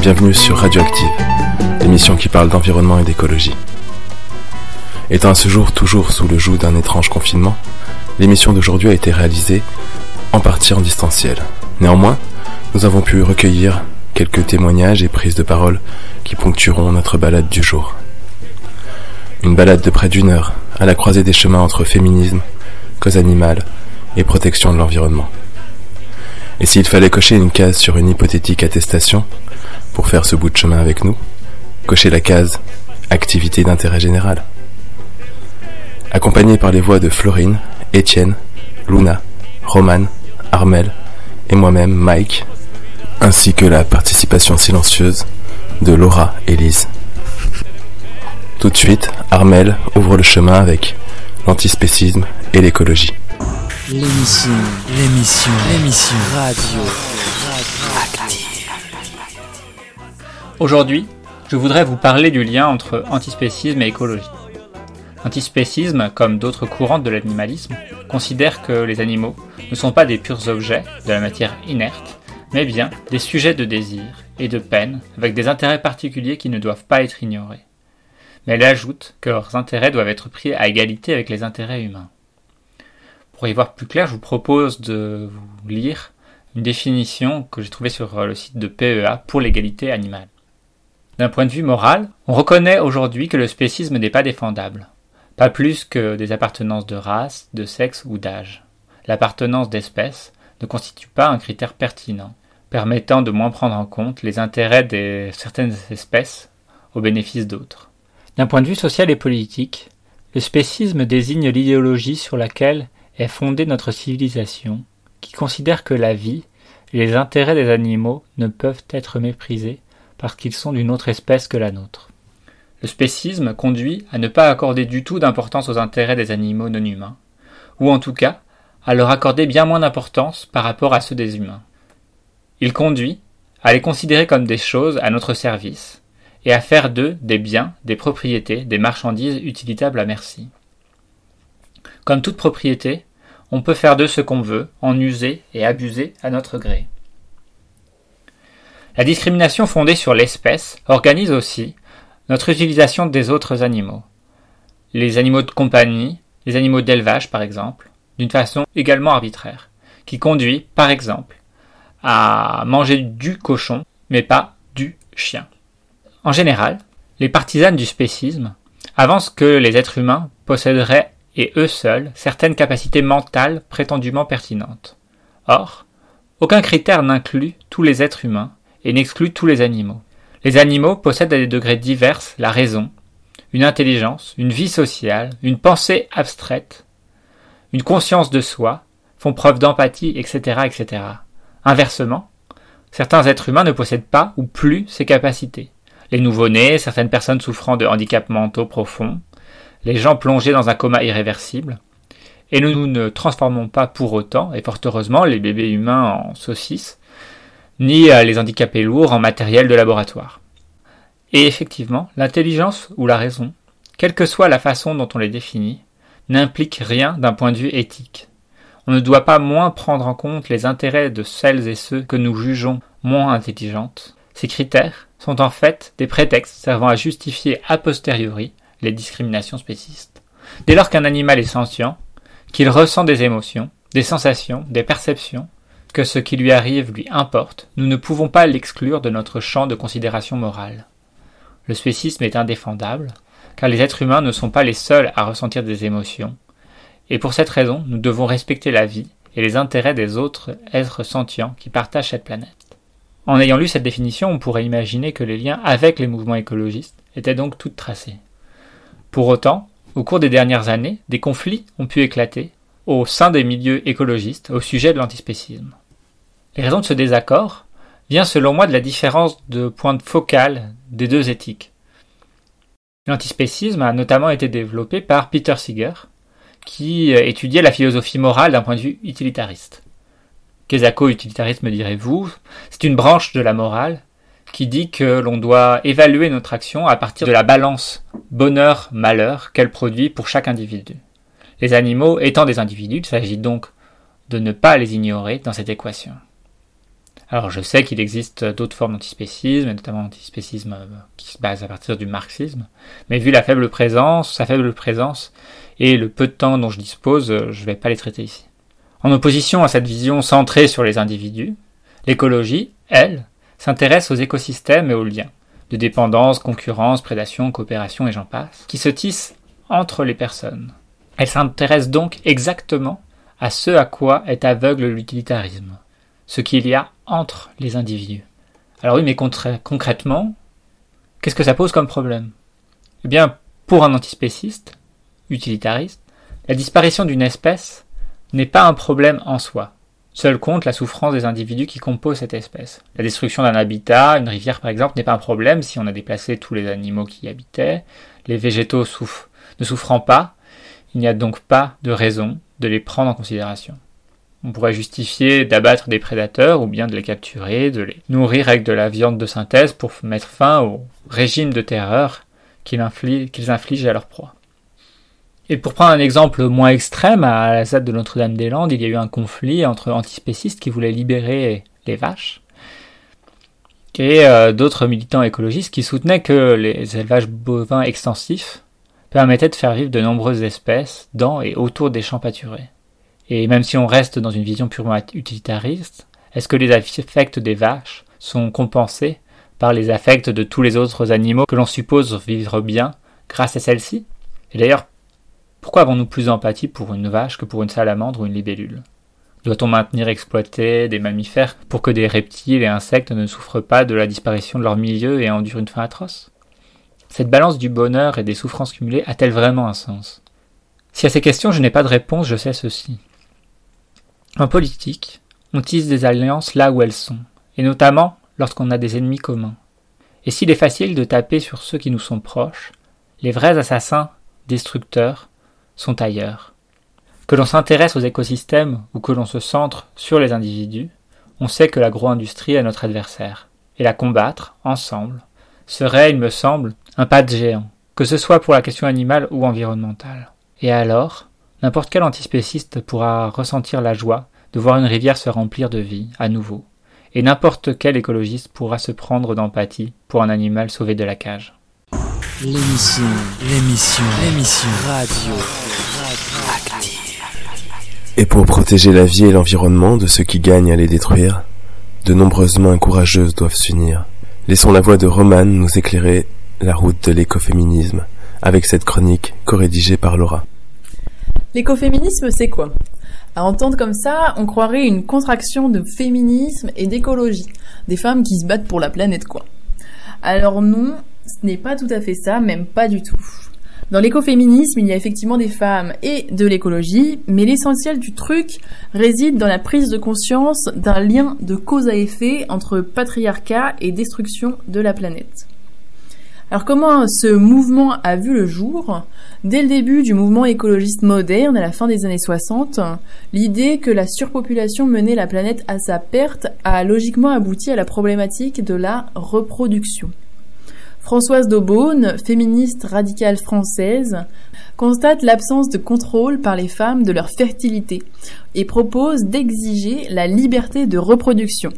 bienvenue sur Radioactive, l'émission qui parle d'environnement et d'écologie. Étant à ce jour toujours sous le joug d'un étrange confinement, l'émission d'aujourd'hui a été réalisée en partie en distanciel. Néanmoins, nous avons pu recueillir quelques témoignages et prises de parole qui ponctueront notre balade du jour. Une balade de près d'une heure, à la croisée des chemins entre féminisme, cause animale et protection de l'environnement. Et s'il fallait cocher une case sur une hypothétique attestation pour faire ce bout de chemin avec nous, cocher la case activité d'intérêt général. Accompagné par les voix de Florine, Étienne, Luna, Romane, Armel et moi-même, Mike, ainsi que la participation silencieuse de Laura et Lise. Tout de suite, Armel ouvre le chemin avec l'antispécisme et l'écologie. L'émission, l'émission, l'émission radio. Aujourd'hui, je voudrais vous parler du lien entre antispécisme et écologie. L'antispécisme, comme d'autres courants de l'animalisme, considère que les animaux ne sont pas des purs objets de la matière inerte, mais bien des sujets de désir et de peine avec des intérêts particuliers qui ne doivent pas être ignorés. Mais elle ajoute que leurs intérêts doivent être pris à égalité avec les intérêts humains. Pour y voir plus clair, je vous propose de vous lire une définition que j'ai trouvée sur le site de PEA pour l'égalité animale. D'un point de vue moral, on reconnaît aujourd'hui que le spécisme n'est pas défendable, pas plus que des appartenances de race, de sexe ou d'âge. L'appartenance d'espèce ne constitue pas un critère pertinent, permettant de moins prendre en compte les intérêts de certaines espèces au bénéfice d'autres. D'un point de vue social et politique, le spécisme désigne l'idéologie sur laquelle est fondée notre civilisation, qui considère que la vie et les intérêts des animaux ne peuvent être méprisés parce qu'ils sont d'une autre espèce que la nôtre. Le spécisme conduit à ne pas accorder du tout d'importance aux intérêts des animaux non humains, ou en tout cas à leur accorder bien moins d'importance par rapport à ceux des humains. Il conduit à les considérer comme des choses à notre service, et à faire d'eux des biens, des propriétés, des marchandises utilitables à merci. Comme toute propriété, on peut faire d'eux ce qu'on veut, en user et abuser à notre gré. La discrimination fondée sur l'espèce organise aussi notre utilisation des autres animaux. Les animaux de compagnie, les animaux d'élevage par exemple, d'une façon également arbitraire, qui conduit, par exemple, à manger du cochon, mais pas du chien. En général, les partisanes du spécisme avancent que les êtres humains posséderaient, et eux seuls, certaines capacités mentales prétendument pertinentes. Or, aucun critère n'inclut tous les êtres humains et n'exclut tous les animaux. Les animaux possèdent à des degrés divers la raison, une intelligence, une vie sociale, une pensée abstraite, une conscience de soi, font preuve d'empathie, etc., etc. Inversement, certains êtres humains ne possèdent pas ou plus ces capacités. Les nouveau-nés, certaines personnes souffrant de handicaps mentaux profonds, les gens plongés dans un coma irréversible. Et nous ne transformons pas pour autant, et fort heureusement, les bébés humains en saucisses, ni les handicapés lourds en matériel de laboratoire. Et effectivement, l'intelligence ou la raison, quelle que soit la façon dont on les définit, n'implique rien d'un point de vue éthique. On ne doit pas moins prendre en compte les intérêts de celles et ceux que nous jugeons moins intelligentes. Ces critères sont en fait des prétextes servant à justifier a posteriori les discriminations spécistes. Dès lors qu'un animal est sentient, qu'il ressent des émotions, des sensations, des perceptions, que ce qui lui arrive lui importe, nous ne pouvons pas l'exclure de notre champ de considération morale. Le spécisme est indéfendable, car les êtres humains ne sont pas les seuls à ressentir des émotions, et pour cette raison nous devons respecter la vie et les intérêts des autres êtres sentients qui partagent cette planète. En ayant lu cette définition, on pourrait imaginer que les liens avec les mouvements écologistes étaient donc toutes tracés. Pour autant, au cours des dernières années, des conflits ont pu éclater au sein des milieux écologistes au sujet de l'antispécisme. Les raisons de ce désaccord viennent selon moi de la différence de point de focal des deux éthiques. L'antispécisme a notamment été développé par Peter Seeger, qui euh, étudiait la philosophie morale d'un point de vue utilitariste. Quesaco-utilitarisme direz-vous, c'est une branche de la morale qui dit que l'on doit évaluer notre action à partir de la balance bonheur-malheur qu'elle produit pour chaque individu. Les animaux étant des individus, il s'agit donc de ne pas les ignorer dans cette équation. Alors je sais qu'il existe d'autres formes d'antispécisme, notamment l'antispécisme euh, qui se base à partir du marxisme, mais vu la faible présence, sa faible présence et le peu de temps dont je dispose, euh, je ne vais pas les traiter ici. En opposition à cette vision centrée sur les individus, l'écologie, elle, s'intéresse aux écosystèmes et aux liens, de dépendance, concurrence, prédation, coopération et j'en passe, qui se tissent entre les personnes. Elle s'intéresse donc exactement à ce à quoi est aveugle l'utilitarisme, ce qu'il y a entre les individus. Alors oui, mais concrètement, qu'est-ce que ça pose comme problème? Eh bien, pour un antispéciste, utilitariste, la disparition d'une espèce n'est pas un problème en soi. Seul compte la souffrance des individus qui composent cette espèce. La destruction d'un habitat, une rivière par exemple, n'est pas un problème si on a déplacé tous les animaux qui y habitaient. Les végétaux ne souffrant pas, il n'y a donc pas de raison de les prendre en considération. On pourrait justifier d'abattre des prédateurs ou bien de les capturer, de les nourrir avec de la viande de synthèse pour mettre fin au régime de terreur qu'ils infligent, à leur proie. Et pour prendre un exemple moins extrême, à la ZAD de Notre-Dame-des-Landes, il y a eu un conflit entre antispécistes qui voulaient libérer les vaches et euh, d'autres militants écologistes qui soutenaient que les élevages bovins extensifs permettaient de faire vivre de nombreuses espèces dans et autour des champs pâturés. Et même si on reste dans une vision purement utilitariste, est-ce que les affects des vaches sont compensés par les affects de tous les autres animaux que l'on suppose vivre bien grâce à celles-ci Et d'ailleurs, pourquoi avons-nous plus d'empathie pour une vache que pour une salamandre ou une libellule? Doit-on maintenir exploiter des mammifères pour que des reptiles et insectes ne souffrent pas de la disparition de leur milieu et endurent une fin atroce? Cette balance du bonheur et des souffrances cumulées a-t-elle vraiment un sens? Si à ces questions je n'ai pas de réponse, je sais ceci. En politique, on tisse des alliances là où elles sont, et notamment lorsqu'on a des ennemis communs. Et s'il est facile de taper sur ceux qui nous sont proches, les vrais assassins, destructeurs, sont ailleurs. Que l'on s'intéresse aux écosystèmes ou que l'on se centre sur les individus, on sait que l'agro-industrie est notre adversaire, et la combattre, ensemble, serait, il me semble, un pas de géant, que ce soit pour la question animale ou environnementale. Et alors, N'importe quel antispéciste pourra ressentir la joie de voir une rivière se remplir de vie, à nouveau, et n'importe quel écologiste pourra se prendre d'empathie pour un animal sauvé de la cage. L'émission, l'émission, l'émission radio. Et pour protéger la vie et l'environnement de ceux qui gagnent à les détruire, de nombreuses mains courageuses doivent s'unir. Laissons la voix de Romane nous éclairer la route de l'écoféminisme avec cette chronique co-rédigée par Laura. L'écoféminisme, c'est quoi? À entendre comme ça, on croirait une contraction de féminisme et d'écologie. Des femmes qui se battent pour la planète, quoi. Alors non, ce n'est pas tout à fait ça, même pas du tout. Dans l'écoféminisme, il y a effectivement des femmes et de l'écologie, mais l'essentiel du truc réside dans la prise de conscience d'un lien de cause à effet entre patriarcat et destruction de la planète. Alors comment ce mouvement a vu le jour? Dès le début du mouvement écologiste moderne, à la fin des années 60, l'idée que la surpopulation menait la planète à sa perte a logiquement abouti à la problématique de la reproduction. Françoise Daubonne, féministe radicale française, constate l'absence de contrôle par les femmes de leur fertilité et propose d'exiger la liberté de reproduction,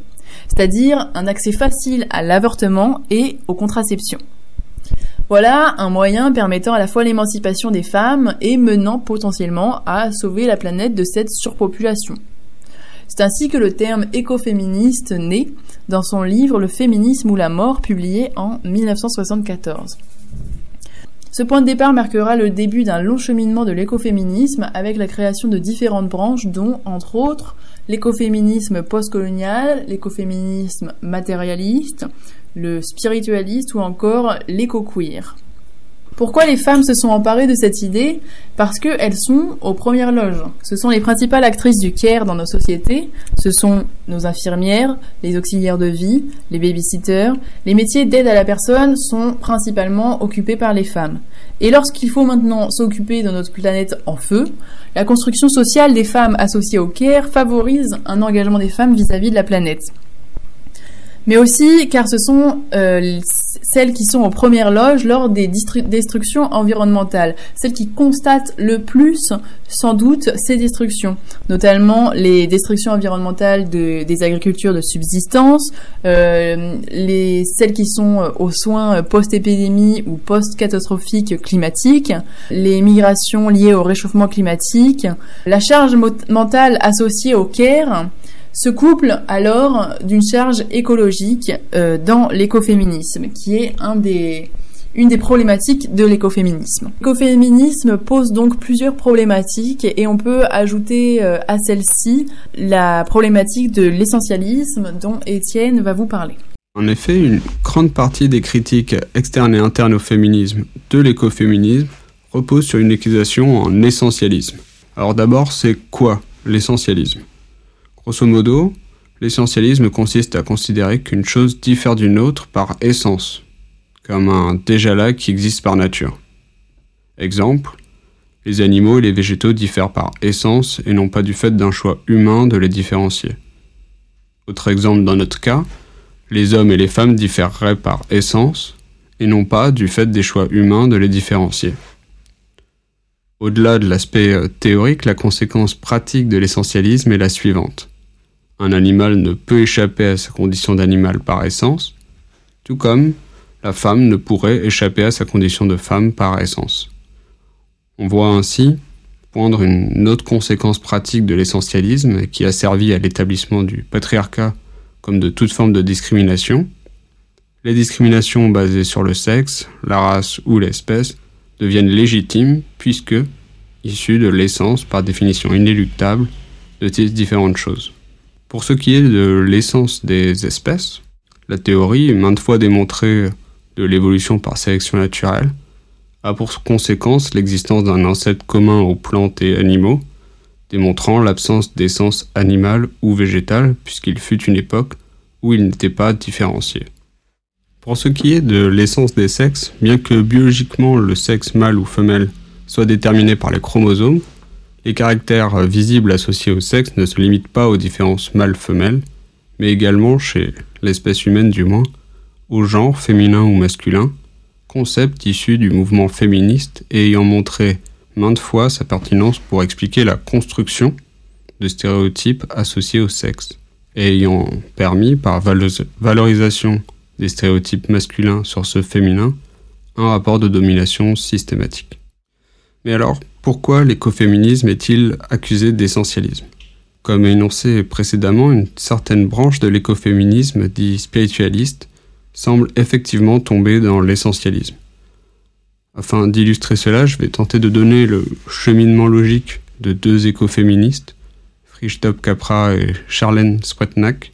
c'est-à-dire un accès facile à l'avortement et aux contraceptions. Voilà un moyen permettant à la fois l'émancipation des femmes et menant potentiellement à sauver la planète de cette surpopulation. C'est ainsi que le terme écoféministe naît dans son livre Le féminisme ou la mort publié en 1974. Ce point de départ marquera le début d'un long cheminement de l'écoféminisme avec la création de différentes branches dont, entre autres, l'écoféminisme postcolonial, l'écoféminisme matérialiste, le spiritualiste ou encore l'éco-queer. Pourquoi les femmes se sont emparées de cette idée? Parce qu'elles sont aux premières loges. Ce sont les principales actrices du care dans nos sociétés. Ce sont nos infirmières, les auxiliaires de vie, les babysitters. Les métiers d'aide à la personne sont principalement occupés par les femmes. Et lorsqu'il faut maintenant s'occuper de notre planète en feu, la construction sociale des femmes associées au care favorise un engagement des femmes vis-à-vis -vis de la planète. Mais aussi car ce sont euh, celles qui sont aux premières loges lors des destructions environnementales, celles qui constatent le plus sans doute ces destructions, notamment les destructions environnementales de, des agricultures de subsistance, euh, les, celles qui sont aux soins post-épidémie ou post-catastrophique climatique, les migrations liées au réchauffement climatique, la charge mentale associée au care, se couple alors d'une charge écologique euh, dans l'écoféminisme, qui est une des problématiques de l'écoféminisme. L'écoféminisme pose donc plusieurs problématiques et on peut ajouter euh, à celle-ci la problématique de l'essentialisme dont Étienne va vous parler. En effet, une grande partie des critiques externes et internes au féminisme de l'écoféminisme repose sur une accusation en essentialisme. Alors d'abord, c'est quoi l'essentialisme? Grosso modo, l'essentialisme consiste à considérer qu'une chose diffère d'une autre par essence, comme un déjà là qui existe par nature. Exemple, les animaux et les végétaux diffèrent par essence et non pas du fait d'un choix humain de les différencier. Autre exemple dans notre cas, les hommes et les femmes différeraient par essence et non pas du fait des choix humains de les différencier. Au-delà de l'aspect euh, théorique, la conséquence pratique de l'essentialisme est la suivante. Un animal ne peut échapper à sa condition d'animal par essence, tout comme la femme ne pourrait échapper à sa condition de femme par essence. On voit ainsi poindre une autre conséquence pratique de l'essentialisme qui a servi à l'établissement du patriarcat comme de toute forme de discrimination. Les discriminations basées sur le sexe, la race ou l'espèce deviennent légitimes puisque issues de l'essence par définition inéluctable de ces différentes choses. Pour ce qui est de l'essence des espèces, la théorie, maintes fois démontrée de l'évolution par sélection naturelle, a pour conséquence l'existence d'un ancêtre commun aux plantes et animaux, démontrant l'absence d'essence animale ou végétale, puisqu'il fut une époque où il n'était pas différencié. Pour ce qui est de l'essence des sexes, bien que biologiquement le sexe mâle ou femelle soit déterminé par les chromosomes, les caractères visibles associés au sexe ne se limitent pas aux différences mâle-femelle, mais également, chez l'espèce humaine du moins, au genre féminin ou masculin, concept issu du mouvement féministe et ayant montré maintes fois sa pertinence pour expliquer la construction de stéréotypes associés au sexe, et ayant permis, par valorisation des stéréotypes masculins sur ceux féminins, un rapport de domination systématique. Mais alors, pourquoi l'écoféminisme est-il accusé d'essentialisme? Comme énoncé précédemment, une certaine branche de l'écoféminisme, dit spiritualiste, semble effectivement tomber dans l'essentialisme. Afin d'illustrer cela, je vais tenter de donner le cheminement logique de deux écoféministes, Frichtop Capra et Charlène Spretnak.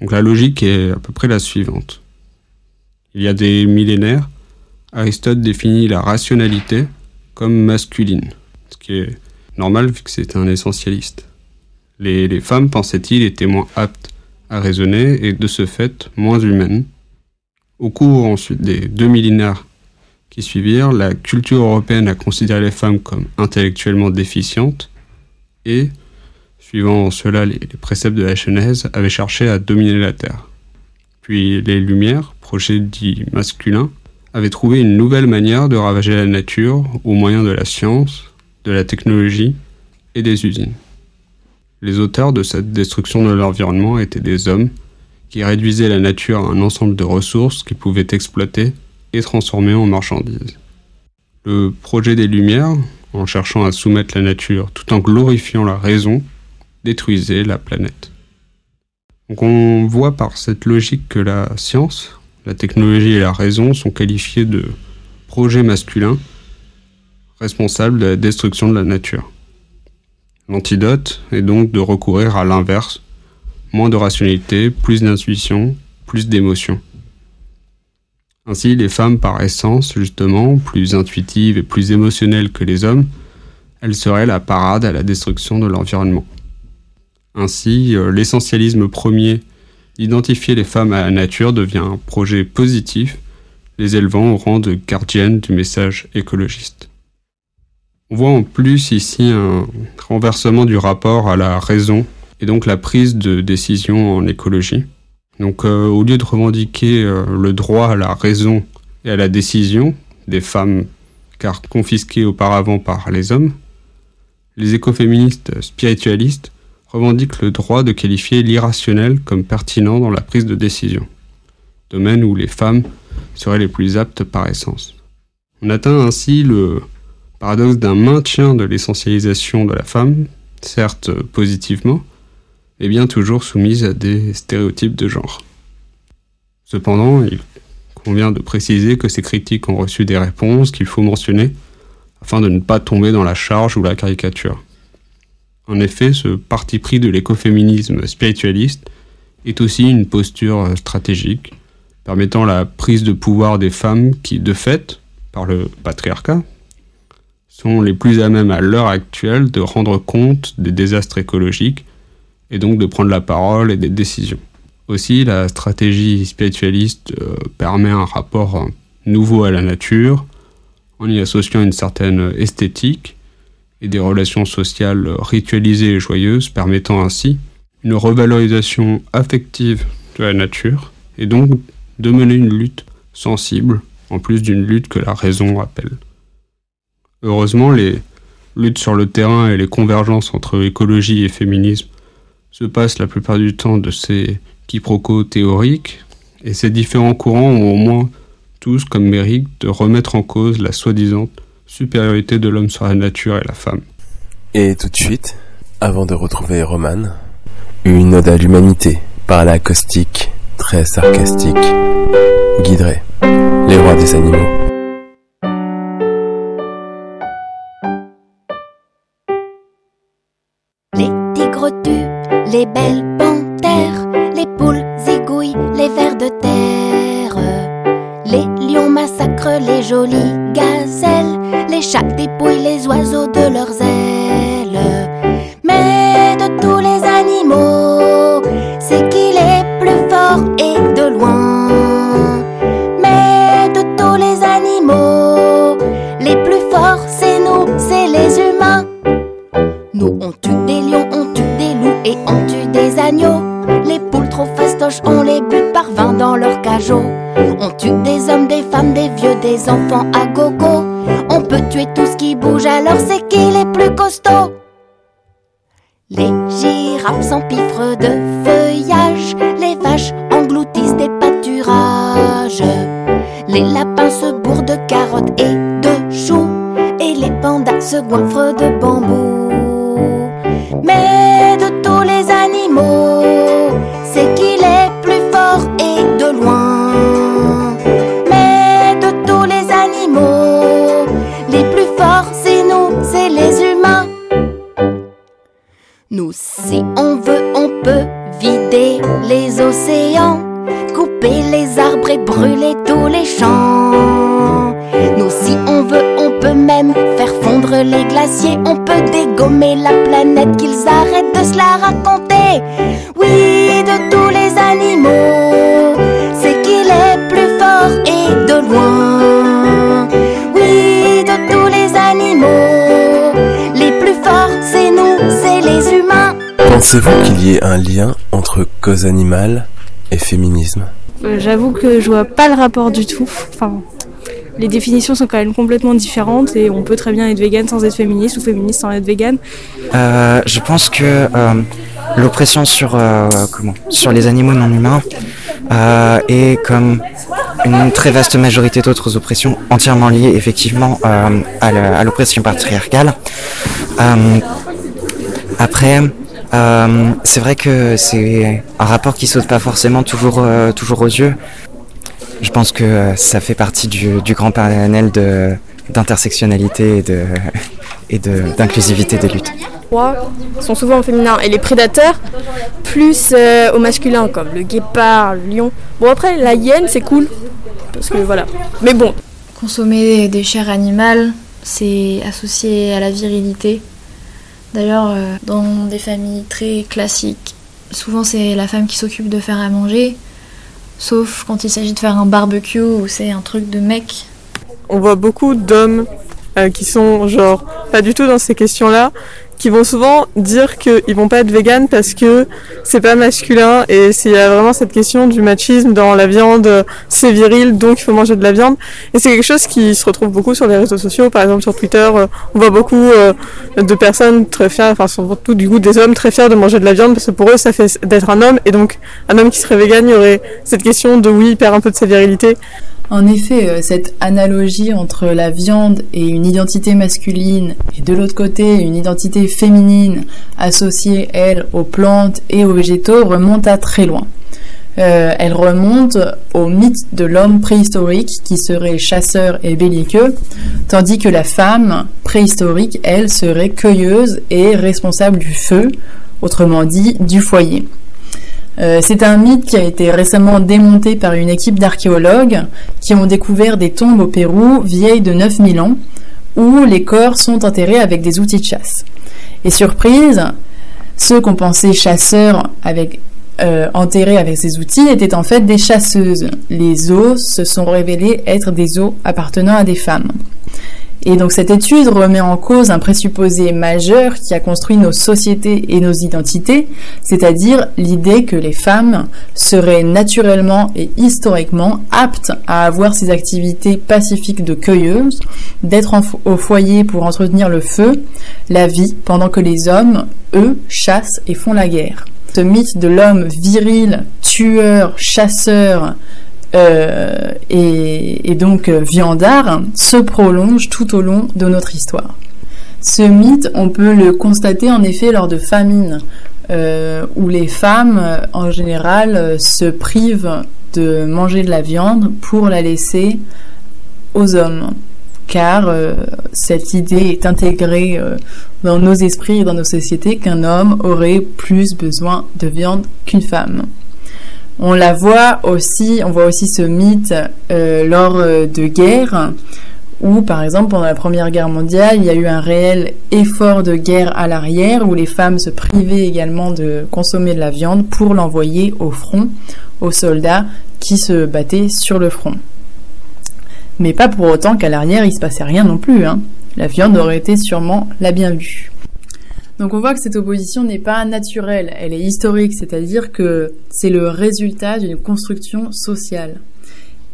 Donc la logique est à peu près la suivante. Il y a des millénaires, Aristote définit la rationalité comme masculine qui est normal vu que c'est un essentialiste. Les, femmes, pensait-il, étaient moins aptes à raisonner et de ce fait moins humaines. Au cours des deux millénaires qui suivirent, la culture européenne a considéré les femmes comme intellectuellement déficientes et, suivant cela les, préceptes de la Genèse, avait cherché à dominer la Terre. Puis les Lumières, projet dit masculin, avaient trouvé une nouvelle manière de ravager la nature au moyen de la science, de la technologie et des usines. Les auteurs de cette destruction de l'environnement étaient des hommes qui réduisaient la nature à un ensemble de ressources qu'ils pouvaient exploiter et transformer en marchandises. Le projet des Lumières, en cherchant à soumettre la nature tout en glorifiant la raison, détruisait la planète. Donc on voit par cette logique que la science, la technologie et la raison sont qualifiées de projets masculins responsable de la destruction de la nature. L'antidote est donc de recourir à l'inverse, moins de rationalité, plus d'intuition, plus d'émotion. Ainsi, les femmes par essence, justement, plus intuitives et plus émotionnelles que les hommes, elles seraient la parade à la destruction de l'environnement. Ainsi, euh, l'essentialisme premier d'identifier les femmes à la nature devient un projet positif, les élevant au rang de gardiennes du message écologiste. On voit en plus ici un renversement du rapport à la raison et donc la prise de décision en écologie. Donc euh, au lieu de revendiquer euh, le droit à la raison et à la décision des femmes, car confisquées auparavant par les hommes, les écoféministes spiritualistes revendiquent le droit de qualifier l'irrationnel comme pertinent dans la prise de décision, domaine où les femmes seraient les plus aptes par essence. On atteint ainsi le paradoxe d'un maintien de l'essentialisation de la femme, certes positivement, mais bien toujours soumise à des stéréotypes de genre. Cependant, il convient de préciser que ces critiques ont reçu des réponses qu'il faut mentionner afin de ne pas tomber dans la charge ou la caricature. En effet, ce parti pris de l'écoféminisme spiritualiste est aussi une posture stratégique permettant la prise de pouvoir des femmes qui, de fait, par le patriarcat, sont les plus à même à l'heure actuelle de rendre compte des désastres écologiques et donc de prendre la parole et des décisions. Aussi, la stratégie spiritualiste euh, permet un rapport nouveau à la nature, en y associant une certaine esthétique et des relations sociales ritualisées et joyeuses, permettant ainsi une revalorisation affective de la nature, et donc de mener une lutte sensible, en plus d'une lutte que la raison appelle. Heureusement, les luttes sur le terrain et les convergences entre écologie et féminisme se passent la plupart du temps de ces quiproquos théoriques, et ces différents courants ont au moins tous comme mérite de remettre en cause la soi-disant supériorité de l'homme sur la nature et la femme. Et tout de suite, avant de retrouver Roman, une ode à l'humanité par la caustique, très sarcastique, guiderait les rois des animaux. Les belles panthères, les poules zigouillent, les vers de terre. Les lions massacrent les jolies gazelles, les chats dépouillent les oiseaux de leurs ailes. Mais de tous les animaux, On tue des hommes, des femmes, des vieux, des enfants à gogo. On peut tuer tout ce qui bouge, alors c'est qu'il est plus costaud. Les girafes s'empiffrent de feuillage, les vaches engloutissent des pâturages. Les lapins se bourrent de carottes et de choux, et les pandas se goinfrent de bambou. Dégommer la planète, qu'ils arrêtent de se la raconter. Oui, de tous les animaux, c'est qu'il est plus fort et de loin. Oui, de tous les animaux, les plus forts, c'est nous, c'est les humains. Pensez-vous qu'il y ait un lien entre cause animale et féminisme? Euh, J'avoue que je vois pas le rapport du tout. Enfin, les définitions sont quand même complètement différentes et on peut très bien être vegan sans être féministe ou féministe sans être vegan. Euh, je pense que euh, l'oppression sur euh, sur les animaux non humains est comme une très vaste majorité d'autres oppressions entièrement liées effectivement à l'oppression patriarcale. Après, c'est vrai que c'est un rapport qui saute pas forcément toujours toujours aux yeux. Je pense que euh, ça fait partie du, du grand panel de d'intersectionnalité et de et de d'inclusivité des luttes. sont souvent au féminin et les prédateurs plus euh, au masculin comme le guépard, le lion. Bon après la hyène c'est cool parce que voilà. Mais bon, Consommer des chairs animales, c'est associé à la virilité. D'ailleurs, euh, dans des familles très classiques, souvent c'est la femme qui s'occupe de faire à manger, sauf quand il s'agit de faire un barbecue où c'est un truc de mec. on voit beaucoup d'hommes euh, qui sont genre pas du tout dans ces questions-là qui vont souvent dire qu'ils vont pas être vegan parce que c'est pas masculin et il y a vraiment cette question du machisme dans la viande, c'est viril donc il faut manger de la viande. Et c'est quelque chose qui se retrouve beaucoup sur les réseaux sociaux, par exemple sur Twitter, euh, on voit beaucoup euh, de personnes très fières, enfin surtout du coup des hommes très fiers de manger de la viande parce que pour eux ça fait d'être un homme. Et donc un homme qui serait vegan, il y aurait cette question de oui, il perd un peu de sa virilité. En effet, euh, cette analogie entre la viande et une identité masculine et de l'autre côté une identité féminine associée, elle, aux plantes et aux végétaux remonte à très loin. Euh, elle remonte au mythe de l'homme préhistorique qui serait chasseur et belliqueux, tandis que la femme préhistorique, elle, serait cueilleuse et responsable du feu, autrement dit du foyer. Euh, c'est un mythe qui a été récemment démonté par une équipe d'archéologues qui ont découvert des tombes au Pérou vieilles de 9000 ans où les corps sont enterrés avec des outils de chasse. Et surprise, ceux qu'on pensait chasseurs euh, enterrés avec ces outils étaient en fait des chasseuses. Les os se sont révélés être des os appartenant à des femmes. Et donc cette étude remet en cause un présupposé majeur qui a construit nos sociétés et nos identités, c'est-à-dire l'idée que les femmes seraient naturellement et historiquement aptes à avoir ces activités pacifiques de cueilleuses, d'être au foyer pour entretenir le feu, la vie, pendant que les hommes, eux, chassent et font la guerre. Ce mythe de l'homme viril, tueur, chasseur, euh, et, donc euh, viandard se prolonge tout au long de notre histoire. Ce mythe, on peut le constater en effet lors de famines, euh, où les femmes, en général, se privent de manger de la viande pour la laisser aux hommes. Car cette idée est intégrée dans nos esprits et dans nos sociétés qu'un homme aurait plus besoin de viande qu'une femme. On la voit aussi, on voit aussi ce mythe euh, lors euh, de guerres où, par exemple, pendant la Première Guerre mondiale, il y a eu un réel effort de guerre à l'arrière où les femmes se privaient également de consommer de la viande pour l'envoyer au front aux soldats qui se battaient sur le front. Mais pas pour autant qu'à l'arrière il se passait rien non plus. Hein. La viande aurait été sûrement la bienvenue. Donc on voit que cette opposition n'est pas naturelle, elle est historique, c'est-à-dire que c'est le résultat d'une construction sociale.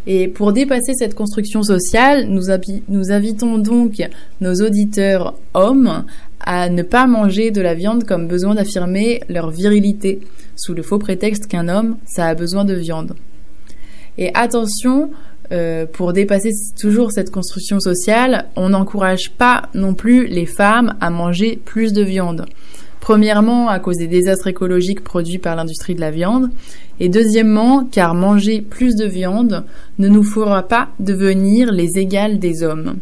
Et pour dépasser cette construction sociale, nous, invitons donc nos auditeurs hommes à ne pas manger de la viande comme besoin d'affirmer leur virilité, sous le faux prétexte qu'un homme, ça a besoin de viande. Et attention, euh, pour dépasser toujours cette construction sociale, on n'encourage pas non plus les femmes à manger plus de viande. Premièrement, à cause des désastres écologiques produits par l'industrie de la viande, et deuxièmement, car manger plus de viande ne nous fera pas devenir les égales des hommes.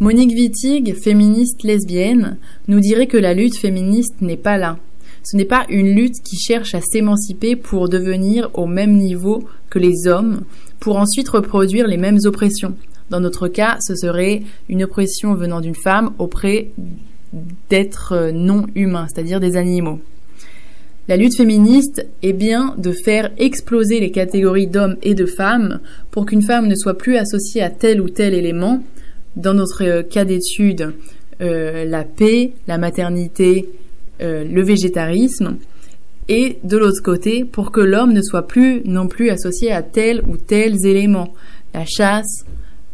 Monique Wittig, féministe lesbienne, nous dirait que la lutte féministe n'est pas là. Ce n'est pas une lutte qui cherche à s'émanciper pour devenir au même niveau que les hommes, pour ensuite reproduire les mêmes oppressions. Dans notre cas, ce serait une oppression venant d'une femme auprès d'êtres non humains, c'est-à-dire des animaux. La lutte féministe est bien de faire exploser les catégories d'hommes et de femmes pour qu'une femme ne soit plus associée à tel ou tel élément. Dans notre cas d'étude, euh, la paix, la maternité, euh, le végétarisme, et de l'autre côté, pour que l'homme ne soit plus non plus associé à tels ou tels éléments, la chasse,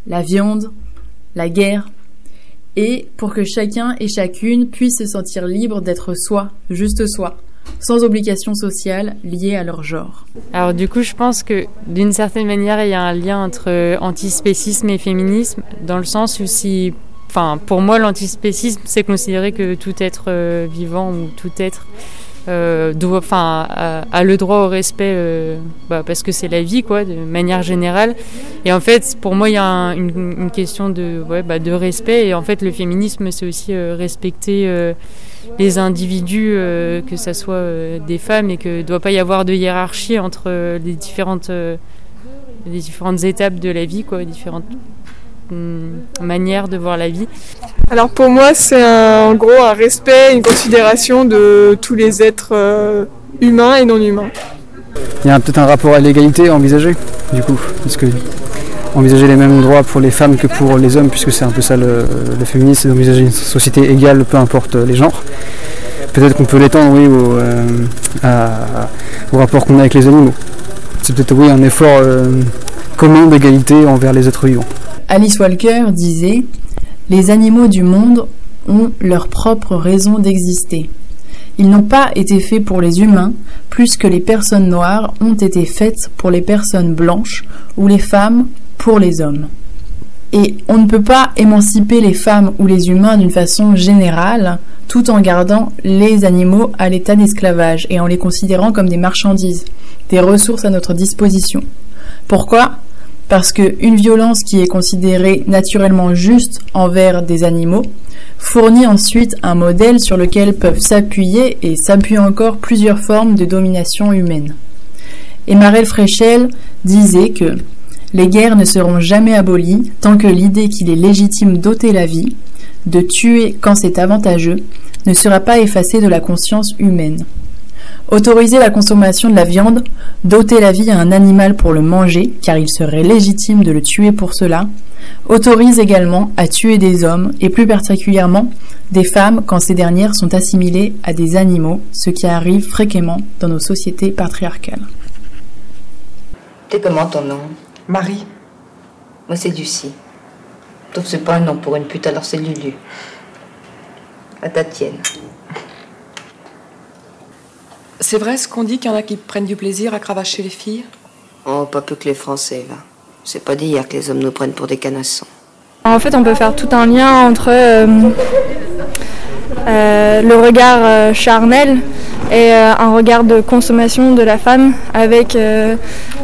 la viande, la guerre, et pour que chacun et chacune puisse se sentir libre d'être soi, juste soi, sans obligation sociale liée à leur genre. Alors du coup, je pense que d'une certaine manière, il y a un lien entre antispécisme et féminisme, dans le sens où si enfin, pour moi, l'antispécisme, c'est considérer que tout être euh, vivant ou tout être euh, a, le droit au respect euh, bah, parce que c'est la vie, quoi, de manière générale. Et en fait, pour moi, il y a une, question de, bah, de respect. Et en fait, le féminisme, c'est aussi respecter les individus, que ce soit des femmes, et que ne doit pas y avoir de hiérarchie entre les différentes, les différentes étapes de la vie, quoi, différentes manière de voir la vie Alors pour moi, c'est en gros un respect, une considération de tous les êtres euh, humains et non humains. Il y a peut-être un rapport à l'égalité envisagé, du coup, parce que envisager les mêmes droits pour les femmes que pour les hommes, puisque c'est un peu ça le, le féminisme, c'est d'envisager une société égale, peu importe les genres. Peut-être qu'on peut l'étendre, oui, au, euh, à- au rapport qu'on a avec les animaux. C'est peut-être, oui, un effort euh, commun d'égalité envers les êtres vivants. Alice Walker disait Les animaux du monde ont leur propre raison d'exister. Ils n'ont pas été faits pour les humains, plus que les personnes noires ont été faites pour les personnes blanches ou les femmes pour les hommes. Et on ne peut pas émanciper les femmes ou les humains d'une façon générale tout en gardant les animaux à l'état d'esclavage et en les considérant comme des marchandises, des ressources à notre disposition. Pourquoi? Parce qu'une violence qui est considérée naturellement juste envers des animaux fournit ensuite un modèle sur lequel peuvent s'appuyer et s'appuient encore plusieurs formes de domination humaine. Et Marel Fréchel disait que les guerres ne seront jamais abolies tant que l'idée qu'il est légitime d'ôter la vie, de tuer quand c'est avantageux, ne sera pas effacée de la conscience humaine. Autoriser la consommation de la viande, d'ôter la vie à un animal pour le manger, car il serait légitime de le tuer pour cela, autorise également à tuer des hommes, et plus particulièrement des femmes quand ces dernières sont assimilées à des animaux, ce qui arrive fréquemment dans nos sociétés patriarcales. T'es comment ton nom Marie. Moi c'est Lucie. Sauf c'est pas un nom pour une pute, alors c'est Lulu. À ta tienne. C'est vrai ce qu'on dit qu'il y en a qui prennent du plaisir à cravacher les filles? Oh, pas plus que les Français, va. C'est pas d'hier que les hommes nous prennent pour des canassons. En fait, on peut faire tout un lien entre euh, euh, le regard euh, charnel et euh, un regard de consommation de la femme avec euh,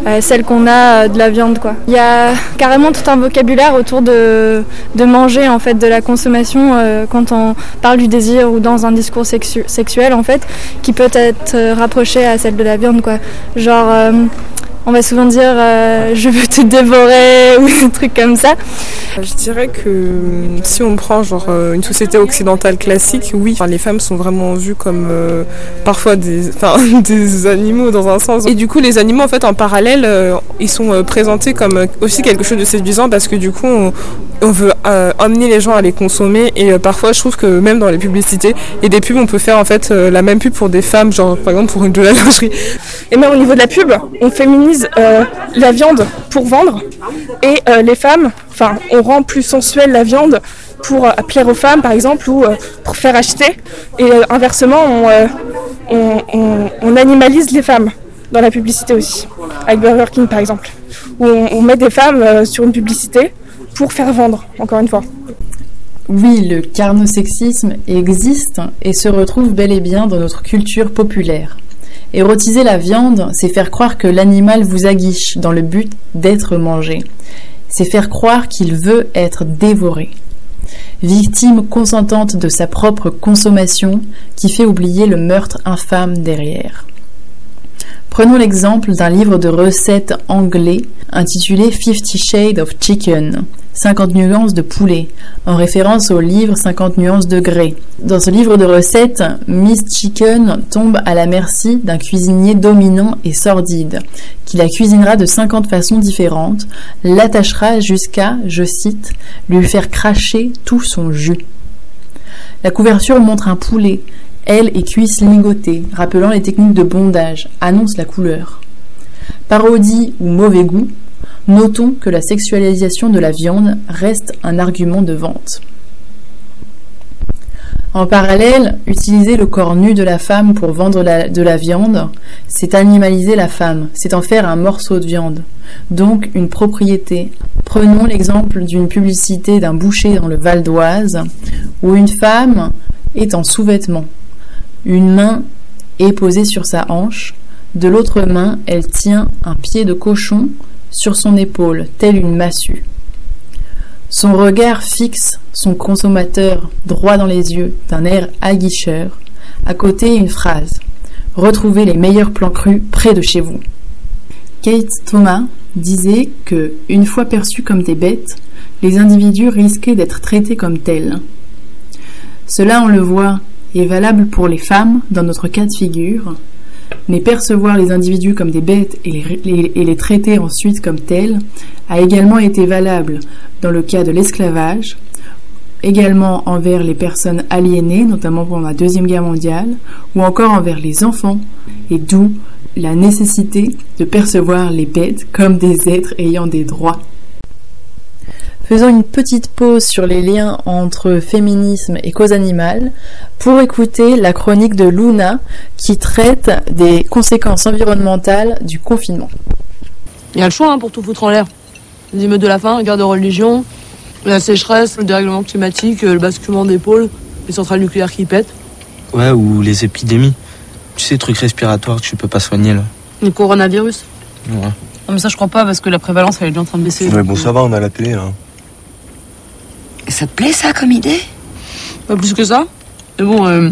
euh, celle qu'on a de la viande. Quoi. Il y a carrément tout un vocabulaire autour de, de manger, en fait, de la consommation quand on parle du désir ou dans un discours sexu- sexuel, en fait, qui peut être rapproché à celle de la viande. Quoi. Genre, on va souvent dire euh, je veux te dévorer ou des trucs comme ça. Je dirais que euh, si on prend genre euh, une société occidentale classique, oui, enfin, les femmes sont vraiment vues comme euh, parfois des, enfin, des animaux dans un sens. Et du coup, les animaux en fait en parallèle, ils sont présentés comme aussi quelque chose de séduisant parce que du coup, on, on veut euh, amener les gens à les consommer. Et euh, parfois, je trouve que même dans les publicités et des pubs, on peut faire en fait euh, la même pub pour des femmes, genre par exemple pour une de la lingerie. Et même au niveau de la pub, on féminise euh, la viande pour vendre et euh, les femmes, enfin, on rend plus sensuelle la viande pour euh, plaire aux femmes par exemple ou pour faire acheter. Et inversement, on, on, animalise les femmes dans la publicité aussi, avec Burger King par exemple, où on, met des femmes sur une publicité pour faire vendre, encore une fois. Oui, le carnosexisme existe et se retrouve bel et bien dans notre culture populaire. Érotiser la viande, c'est faire croire que l'animal vous aguiche dans le but d'être mangé. C'est faire croire qu'il veut être dévoré. Victime consentante de sa propre consommation qui fait oublier le meurtre infâme derrière. Prenons l'exemple d'un livre de recettes anglais intitulé Fifty Shades of Chicken, 50 nuances de poulet, en référence au livre 50 nuances de grès. Dans ce livre de recettes, Miss Chicken tombe à la merci d'un cuisinier dominant et sordide, qui la cuisinera de 50 façons différentes, l'attachera jusqu'à, je cite, lui faire cracher tout son jus. La couverture montre un poulet, ailes et cuisses ligotées, rappelant les techniques de bondage, annonce la couleur. Parodie ou mauvais goût, notons que la sexualisation de la viande reste un argument de vente. En parallèle, utiliser le corps nu de la femme pour vendre de la viande, c'est animaliser la femme, c'est en faire un morceau de viande, donc une propriété. Prenons l'exemple d'une publicité d'un boucher dans le Val d'Oise, où une femme est en sous-vêtements. Une main est posée sur sa hanche, de l'autre main, elle tient un pied de cochon sur son épaule, telle une massue. Son regard fixe son consommateur droit dans les yeux d'un air aguicheur. À côté, une phrase. Retrouvez les meilleurs plans crus près de chez vous. Kate Thomas disait que, une fois perçus comme des bêtes, les individus risquaient d'être traités comme tels. Cela, on le voit, est valable pour les femmes dans notre cas de figure, mais percevoir les individus comme des bêtes et les, traiter ensuite comme tels a également été valable dans le cas de l'esclavage, également envers les personnes aliénées, notamment pendant la Deuxième Guerre mondiale, ou encore envers les enfants, et d'où la nécessité de percevoir les bêtes comme des êtres ayant des droits. Faisons une petite pause sur les liens entre féminisme et cause animale pour écouter la chronique de Luna qui traite des conséquences environnementales du confinement. Il y a le choix hein, pour tout foutre en l'air. Les émeutes de la faim, la guerre de religion, la sécheresse, le dérèglement climatique, le basculement des pôles, les centrales nucléaires qui pètent. Ouais, ou les épidémies. Tu sais, trucs respiratoires que tu peux pas soigner là. Le coronavirus. Ouais. Non mais ça je crois pas parce que la prévalence elle est bien en train de baisser. Ouais, bon ça va, on a la télé là. Ça te plaît ça comme idée? Pas plus que ça. Mais bon, euh,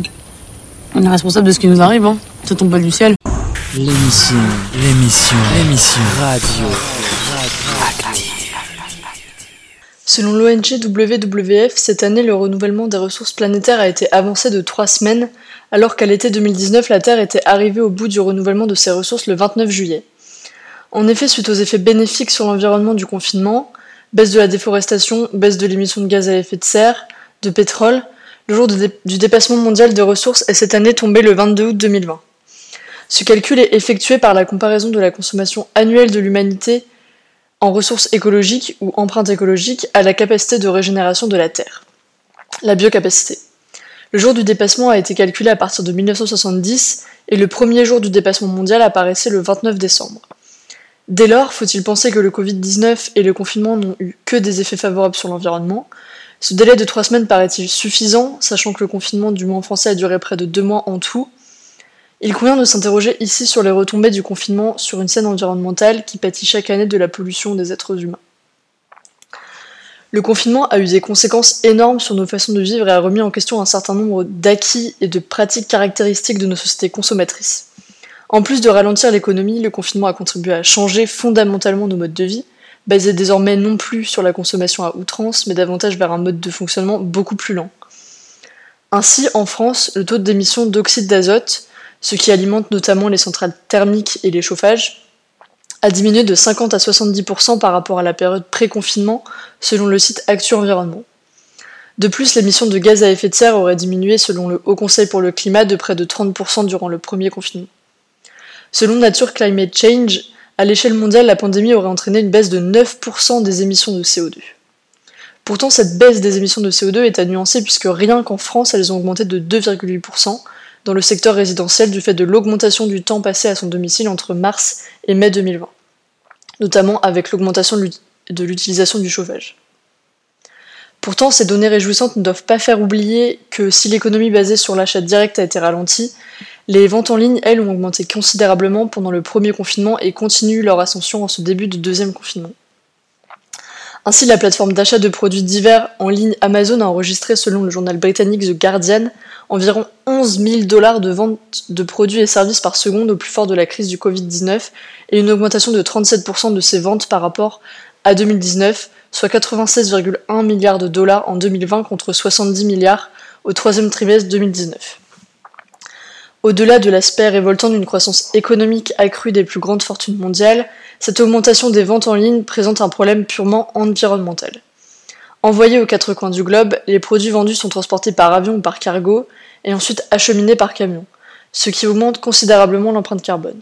on est responsable de ce qui nous arrive, hein. Ça tombe pas du ciel. L'émission, l'émission, l'émission radio. Selon l'ONG WWF, cette année, le renouvellement des ressources planétaires a été avancé de trois semaines, alors qu'à l'été 2019, la Terre était arrivée au bout du renouvellement de ses ressources le 29 juillet. En effet, suite aux effets bénéfiques sur l'environnement du confinement, baisse de la déforestation, baisse de l'émission de gaz à effet de serre, de pétrole, le jour du dépassement mondial de ressources est cette année tombé le 22 août 2020. Ce calcul est effectué par la comparaison de la consommation annuelle de l'humanité en ressources écologiques ou empreintes écologiques à la capacité de régénération de la Terre, la biocapacité. Le jour du dépassement a été calculé à partir de 1970 et le premier jour du dépassement mondial apparaissait le 29 décembre. Dès lors, faut-il penser que le Covid-19 et le confinement n'ont eu que des effets favorables sur l'environnement? Ce délai de trois semaines paraît-il suffisant, sachant que le confinement du mois français a duré près de deux mois en tout? Il convient de s'interroger ici sur les retombées du confinement sur une scène environnementale qui pâtit chaque année de la pollution des êtres humains. Le confinement a eu des conséquences énormes sur nos façons de vivre et a remis en question un certain nombre d'acquis et de pratiques caractéristiques de nos sociétés consommatrices. En plus de ralentir l'économie, le confinement a contribué à changer fondamentalement nos modes de vie, basés désormais non plus sur la consommation à outrance, mais davantage vers un mode de fonctionnement beaucoup plus lent. Ainsi, en France, le taux d'émission d'oxyde d'azote, ce qui alimente notamment les centrales thermiques et les chauffages, a diminué de 50 à 70% par rapport à la période pré-confinement, selon le site Actu Environnement. De plus, l'émission de gaz à effet de serre aurait diminué, selon le Haut Conseil pour le climat, de près de 30% durant le premier confinement. Selon Nature Climate Change, à l'échelle mondiale, la pandémie aurait entraîné une baisse de 9% des émissions de CO2. Pourtant, cette baisse des émissions de CO2 est à nuancer puisque rien qu'en France, elles ont augmenté de 2,8% dans le secteur résidentiel du fait de l'augmentation du temps passé à son domicile entre mars et mai 2020, notamment avec l'augmentation de l'utilisation du chauffage. Pourtant, ces données réjouissantes ne doivent pas faire oublier que si l'économie basée sur l'achat direct a été ralentie, les ventes en ligne, elles, ont augmenté considérablement pendant le premier confinement et continuent leur ascension en ce début de deuxième confinement. Ainsi, la plateforme d'achat de produits divers en ligne Amazon a enregistré, selon le journal britannique The Guardian, environ 11 000 dollars de vente de produits et services par seconde au plus fort de la crise du Covid-19 et une augmentation de 37% de ses ventes par rapport à 2019, soit 96,1 milliards de dollars en 2020 contre 70 milliards au troisième trimestre 2019. Au-delà de l'aspect révoltant d'une croissance économique accrue des plus grandes fortunes mondiales, cette augmentation des ventes en ligne présente un problème purement environnemental. Envoyés aux quatre coins du globe, les produits vendus sont transportés par avion ou par cargo et ensuite acheminés par camion, ce qui augmente considérablement l'empreinte carbone.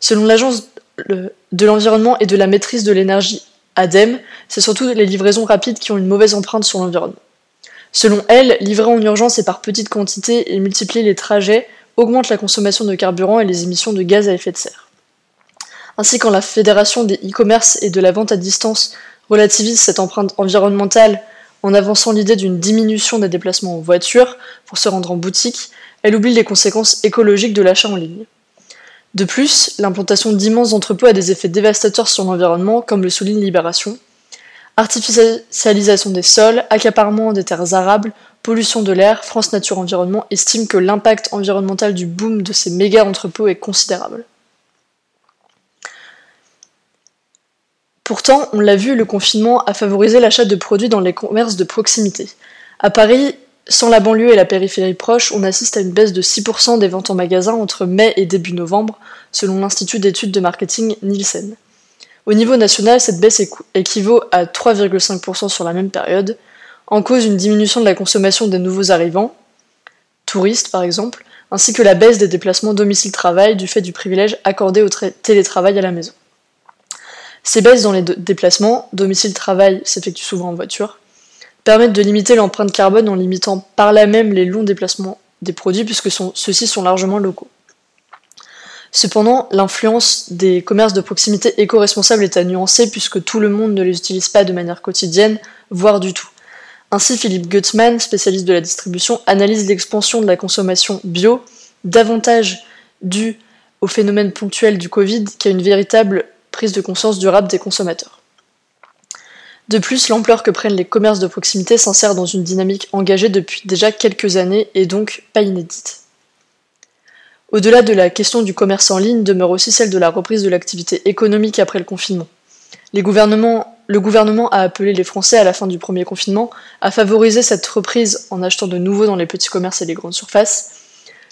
Selon l'Agence de l'environnement et de la maîtrise de l'énergie ADEME, c'est surtout les livraisons rapides qui ont une mauvaise empreinte sur l'environnement. Selon elle, livrer en urgence et par petites quantités et multiplier les trajets augmente la consommation de carburant et les émissions de gaz à effet de serre. Ainsi, quand la Fédération des e-commerce et de la vente à distance relativise cette empreinte environnementale en avançant l'idée d'une diminution des déplacements en voiture pour se rendre en boutique, elle oublie les conséquences écologiques de l'achat en ligne. De plus, l'implantation d'immenses entrepôts a des effets dévastateurs sur l'environnement, comme le souligne Libération, Artificialisation des sols, accaparement des terres arables, pollution de l'air, France Nature Environnement estime que l'impact environnemental du boom de ces méga entrepôts est considérable. Pourtant, on l'a vu, le confinement a favorisé l'achat de produits dans les commerces de proximité. À Paris, sans la banlieue et la périphérie proche, on assiste à une baisse de 6% des ventes en magasin entre mai et début novembre, selon l'Institut d'études de marketing Nielsen. Au niveau national, cette baisse équivaut à 3,5% sur la même période, en cause une diminution de la consommation des nouveaux arrivants, touristes par exemple, ainsi que la baisse des déplacements domicile-travail du fait du privilège accordé au télétravail à la maison. Ces baisses dans les déplacements, domicile-travail s'effectuent souvent en voiture, permettent de limiter l'empreinte carbone en limitant par là même les longs déplacements des produits puisque ceux-ci sont largement locaux. Cependant, l'influence des commerces de proximité éco-responsables est à nuancer puisque tout le monde ne les utilise pas de manière quotidienne, voire du tout. Ainsi, Philippe Guttmann, spécialiste de la distribution, analyse l'expansion de la consommation bio, davantage due au phénomène ponctuel du Covid qu'à une véritable prise de conscience durable des consommateurs. De plus, l'ampleur que prennent les commerces de proximité s'insère dans une dynamique engagée depuis déjà quelques années et donc pas inédite. Au-delà de la question du commerce en ligne demeure aussi celle de la reprise de l'activité économique après le confinement. le gouvernement a appelé les Français à la fin du premier confinement à favoriser cette reprise en achetant de nouveau dans les petits commerces et les grandes surfaces.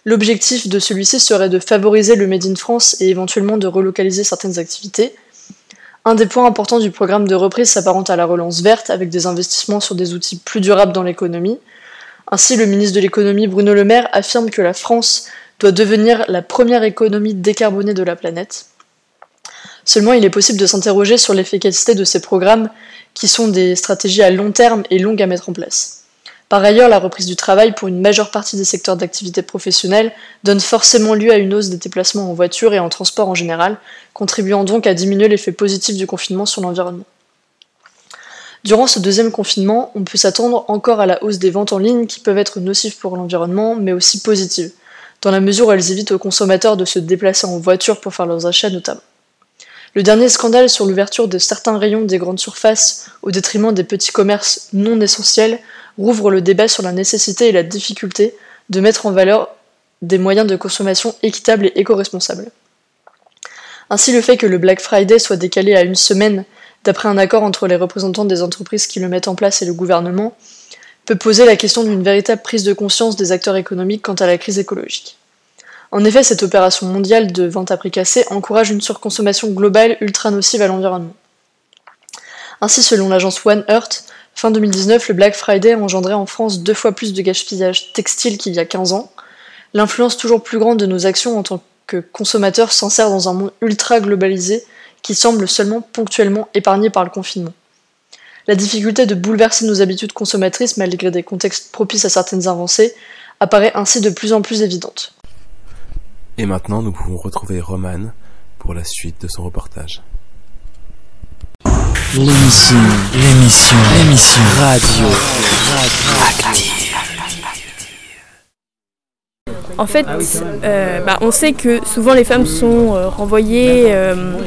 L'objectif de celui-ci serait de favoriser le Made in France et éventuellement de relocaliser certaines activités, un des points importants du programme de reprise s'apparente à la relance verte avec des investissements sur des outils plus durables dans l'économie. Ainsi, le ministre de l'économie Bruno Le Maire affirme que la France doit devenir la première économie décarbonée de la planète. Seulement, il est possible de s'interroger sur l'efficacité de ces programmes qui sont des stratégies à long terme et longues à mettre en place. Par ailleurs, la reprise du travail pour une majeure partie des secteurs d'activité professionnelle donne forcément lieu à une hausse des déplacements en voiture et en transport en général, contribuant donc à diminuer l'effet positif du confinement sur l'environnement. Durant ce deuxième confinement, on peut s'attendre encore à la hausse des ventes en ligne qui peuvent être nocives pour l'environnement, mais aussi positives, dans la mesure où elles évitent aux consommateurs de se déplacer en voiture pour faire leurs achats notamment. Le dernier scandale sur l'ouverture de certains rayons des grandes surfaces au détriment des petits commerces non essentiels rouvre le débat sur la nécessité et la difficulté de mettre en valeur des moyens de consommation équitables et éco-responsables. Ainsi, le fait que le Black Friday soit décalé à une semaine d'après un accord entre les représentants des entreprises qui le mettent en place et le gouvernement peut poser la question d'une véritable prise de conscience des acteurs économiques quant à la crise écologique. En effet, cette opération mondiale de vente à prix cassé encourage une surconsommation globale ultra nocive à l'environnement. Ainsi, selon l'agence One Earth, Fin 2019, le Black Friday a engendré en France deux fois plus de gaspillage textile qu'il y a 15 ans. L'influence toujours plus grande de nos actions en tant que consommateurs s'insère dans un monde ultra globalisé qui semble seulement ponctuellement épargné par le confinement. La difficulté de bouleverser nos habitudes consommatrices malgré des contextes propices à certaines avancées apparaît ainsi de plus en plus évidente. Et maintenant, nous pouvons retrouver Roman pour la suite de son reportage. L'émission, l'émission, l'émission radio, active. En fait, euh, bah, on sait que souvent les femmes sont euh, renvoyées euh,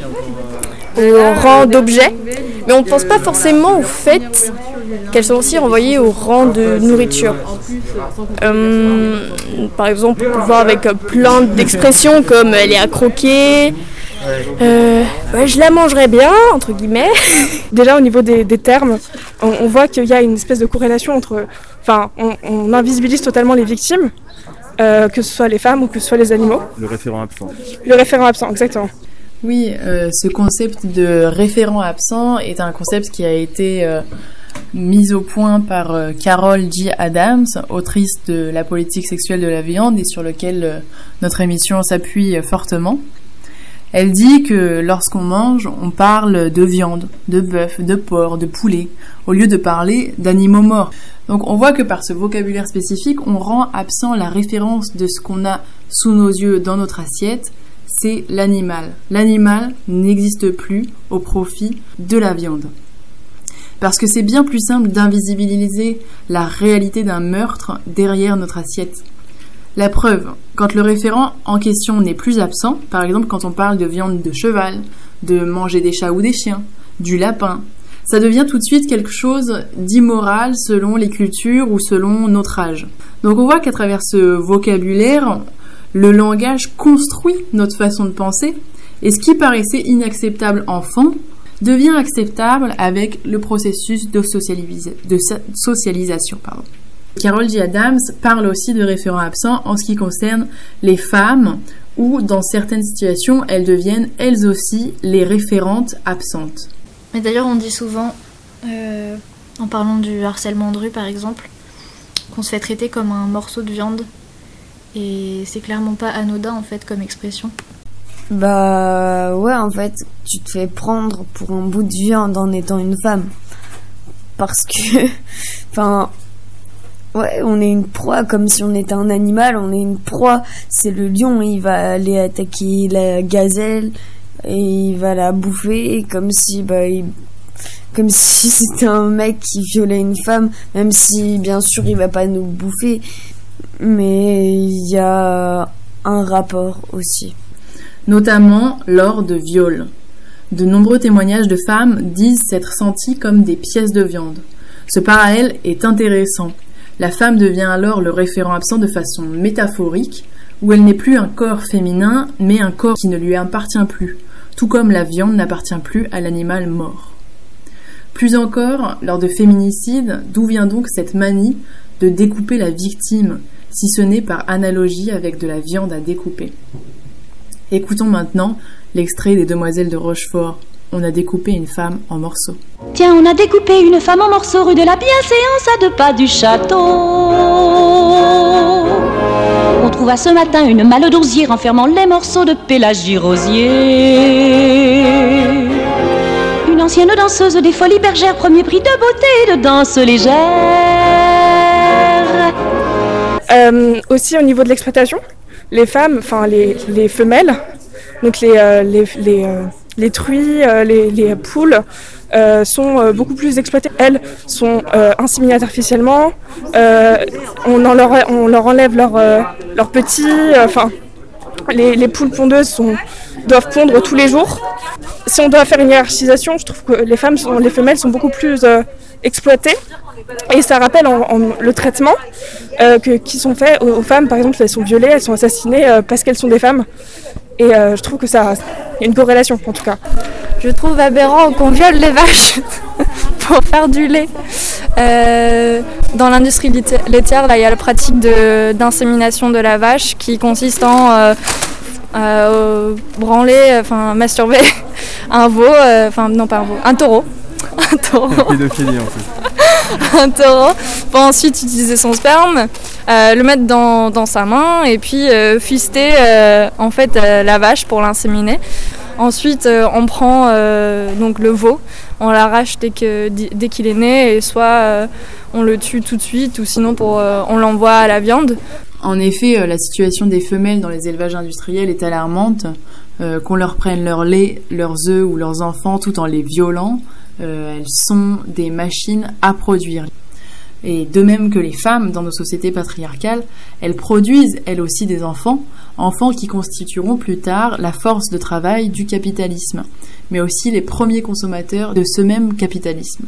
au rang d'objet, mais on ne pense pas forcément au fait qu'elles sont aussi renvoyées au rang de nourriture. par exemple, on peut voir avec plein d'expressions comme elle est à croquer, euh, je la mangerais bien, entre guillemets. Déjà au niveau des, termes, on, voit qu'il y a une espèce de corrélation entre... Enfin, on, invisibilise totalement les victimes, euh, que ce soit les femmes ou que ce soit les animaux. Le référent absent. Le référent absent, exactement. Oui, euh, ce concept de référent absent est un concept qui a été mis au point par Carol G. Adams, autrice de La politique sexuelle de la viande et sur lequel notre émission s'appuie fortement. Elle dit que lorsqu'on mange, on parle de viande, de bœuf, de porc, de poulet, au lieu de parler d'animaux morts. Donc on voit que par ce vocabulaire spécifique, on rend absent la référence de ce qu'on a sous nos yeux dans notre assiette, c'est l'animal. L'animal n'existe plus au profit de la viande. Parce que c'est bien plus simple d'invisibiliser la réalité d'un meurtre derrière notre assiette. La preuve, quand le référent en question n'est plus absent, par exemple quand on parle de viande de cheval, de manger des chats ou des chiens, du lapin, ça devient tout de suite quelque chose d'immoral selon les cultures ou selon notre âge. Donc on voit qu'à travers ce vocabulaire, le langage construit notre façon de penser, et ce qui paraissait inacceptable enfant devient acceptable avec le processus de, socialisation. Pardon. Carol G. Adams parle aussi de référents absents en ce qui concerne les femmes où, dans certaines situations, elles deviennent elles aussi les référentes absentes. Mais d'ailleurs, on dit souvent, euh, en parlant du harcèlement de rue par exemple, qu'on se fait traiter comme un morceau de viande. Et c'est clairement pas anodin en fait comme expression. Bah ouais, en fait, tu te fais prendre pour un bout de viande en étant une femme. Parce que, enfin, ouais, on est une proie comme si on était un animal, on est une proie. C'est le lion, il va aller attaquer la gazelle et il va la bouffer comme si, bah, comme si c'était un mec qui violait une femme, même si bien sûr il va pas nous bouffer, mais il y a un rapport aussi notamment lors de viols. De nombreux témoignages de femmes disent s'être senties comme des pièces de viande. Ce parallèle est intéressant. La femme devient alors le référent absent de façon métaphorique, où elle n'est plus un corps féminin, mais un corps qui ne lui appartient plus, tout comme la viande n'appartient plus à l'animal mort. Plus encore, lors de féminicides, d'où vient donc cette manie de découper la victime, si ce n'est par analogie avec de la viande à découper Écoutons maintenant l'extrait des Demoiselles de Rochefort. On a découpé une femme en morceaux. Tiens, on a découpé une femme en morceaux rue de la Bienséance à deux pas du château. On trouva ce matin une malle d'osier renfermant les morceaux de Pélagie Rosier. Une ancienne danseuse des Folies Bergères, premier prix de beauté et de danse légère. Euh, aussi au niveau de l'exploitation, les femmes, enfin les, les, femelles, donc les, euh, les, les, euh, truies, les, poules, sont beaucoup plus exploitées. Elles sont inséminées artificiellement, on, en leur, on leur enlève leurs leur petits, enfin les, poules pondeuses sont, doivent pondre tous les jours. Si on doit faire une hiérarchisation, je trouve que les femmes, sont, les femelles sont beaucoup plus exploitées. Et ça rappelle le traitement euh, qui sont faits aux, femmes, par exemple, elles sont violées, elles sont assassinées euh, parce qu'elles sont des femmes. Et euh, je trouve que ça y a une corrélation en tout cas. Je trouve aberrant qu'on viole les vaches pour faire du lait. dans l'industrie laitière, il y a la pratique d'insémination de, la vache qui consiste en branler, enfin masturber un veau, enfin non pas un veau, un taureau. un taureau. Pédophilie en fait. un taureau pour ensuite utiliser son sperme, euh, le mettre dans, sa main et puis euh, fister euh, en fait la vache pour l'inséminer. Ensuite, on prend donc le veau, on l'arrache dès dès qu'il est né et soit on le tue tout de suite ou sinon pour, on l'envoie à la viande. En effet, la situation des femelles dans les élevages industriels est alarmante. qu'on leur prenne leur lait, leurs œufs ou leurs enfants tout en les violant, euh, elles sont des machines à produire. Et de même que les femmes dans nos sociétés patriarcales, elles produisent elles aussi des enfants, enfants qui constitueront plus tard la force de travail du capitalisme, mais aussi les premiers consommateurs de ce même capitalisme.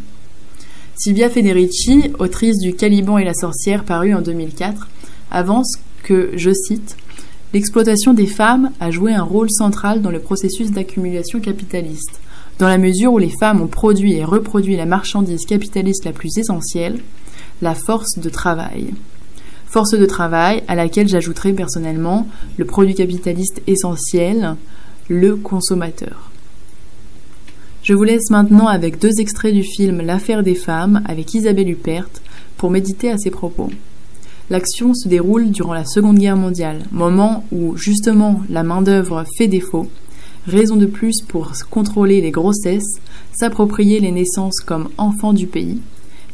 Silvia Federici, autrice du Caliban et la sorcière paru en 2004, avance que, je cite, L'exploitation des femmes a joué un rôle central dans le processus d'accumulation capitaliste dans la mesure où les femmes ont produit et reproduit la marchandise capitaliste la plus essentielle, la force de travail. Force de travail à laquelle j'ajouterai personnellement le produit capitaliste essentiel, le consommateur. Je vous laisse maintenant avec deux extraits du film L'affaire des femmes avec Isabelle Huppert pour méditer à ces propos. L'action se déroule durant la Seconde Guerre mondiale, moment où justement la main-d'œuvre fait défaut raison de plus pour contrôler les grossesses, s'approprier les naissances comme enfants du pays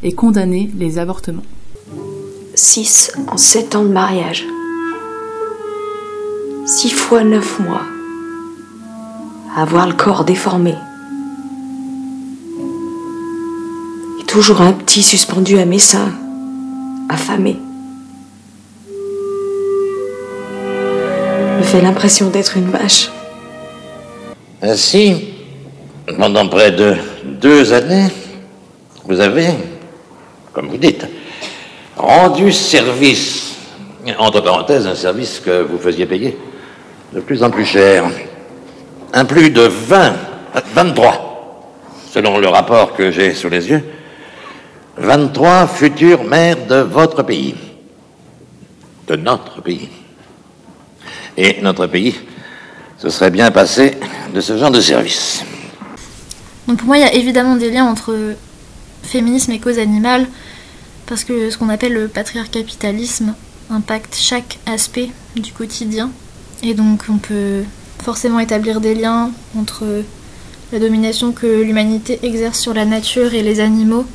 et condamner les avortements. 6 en 7 ans de mariage. 6 fois 9 mois. Avoir le corps déformé. Et toujours un petit suspendu à mes seins, affamé. Fait l'impression d'être une vache. Ainsi, pendant près de deux années, vous avez, comme vous dites, rendu service, entre parenthèses, un service que vous faisiez payer de plus en plus cher. Un plus de 20, 23, selon le rapport que j'ai sous les yeux, 23 futures mères de votre pays, de notre pays. Et notre pays se serait bien passé de ce genre de service. Donc pour moi, il y a évidemment des liens entre féminisme et cause animale, parce que ce qu'on appelle le patriarcapitalisme impacte chaque aspect du quotidien. Et donc on peut forcément établir des liens entre la domination que l'humanité exerce sur la nature et les animaux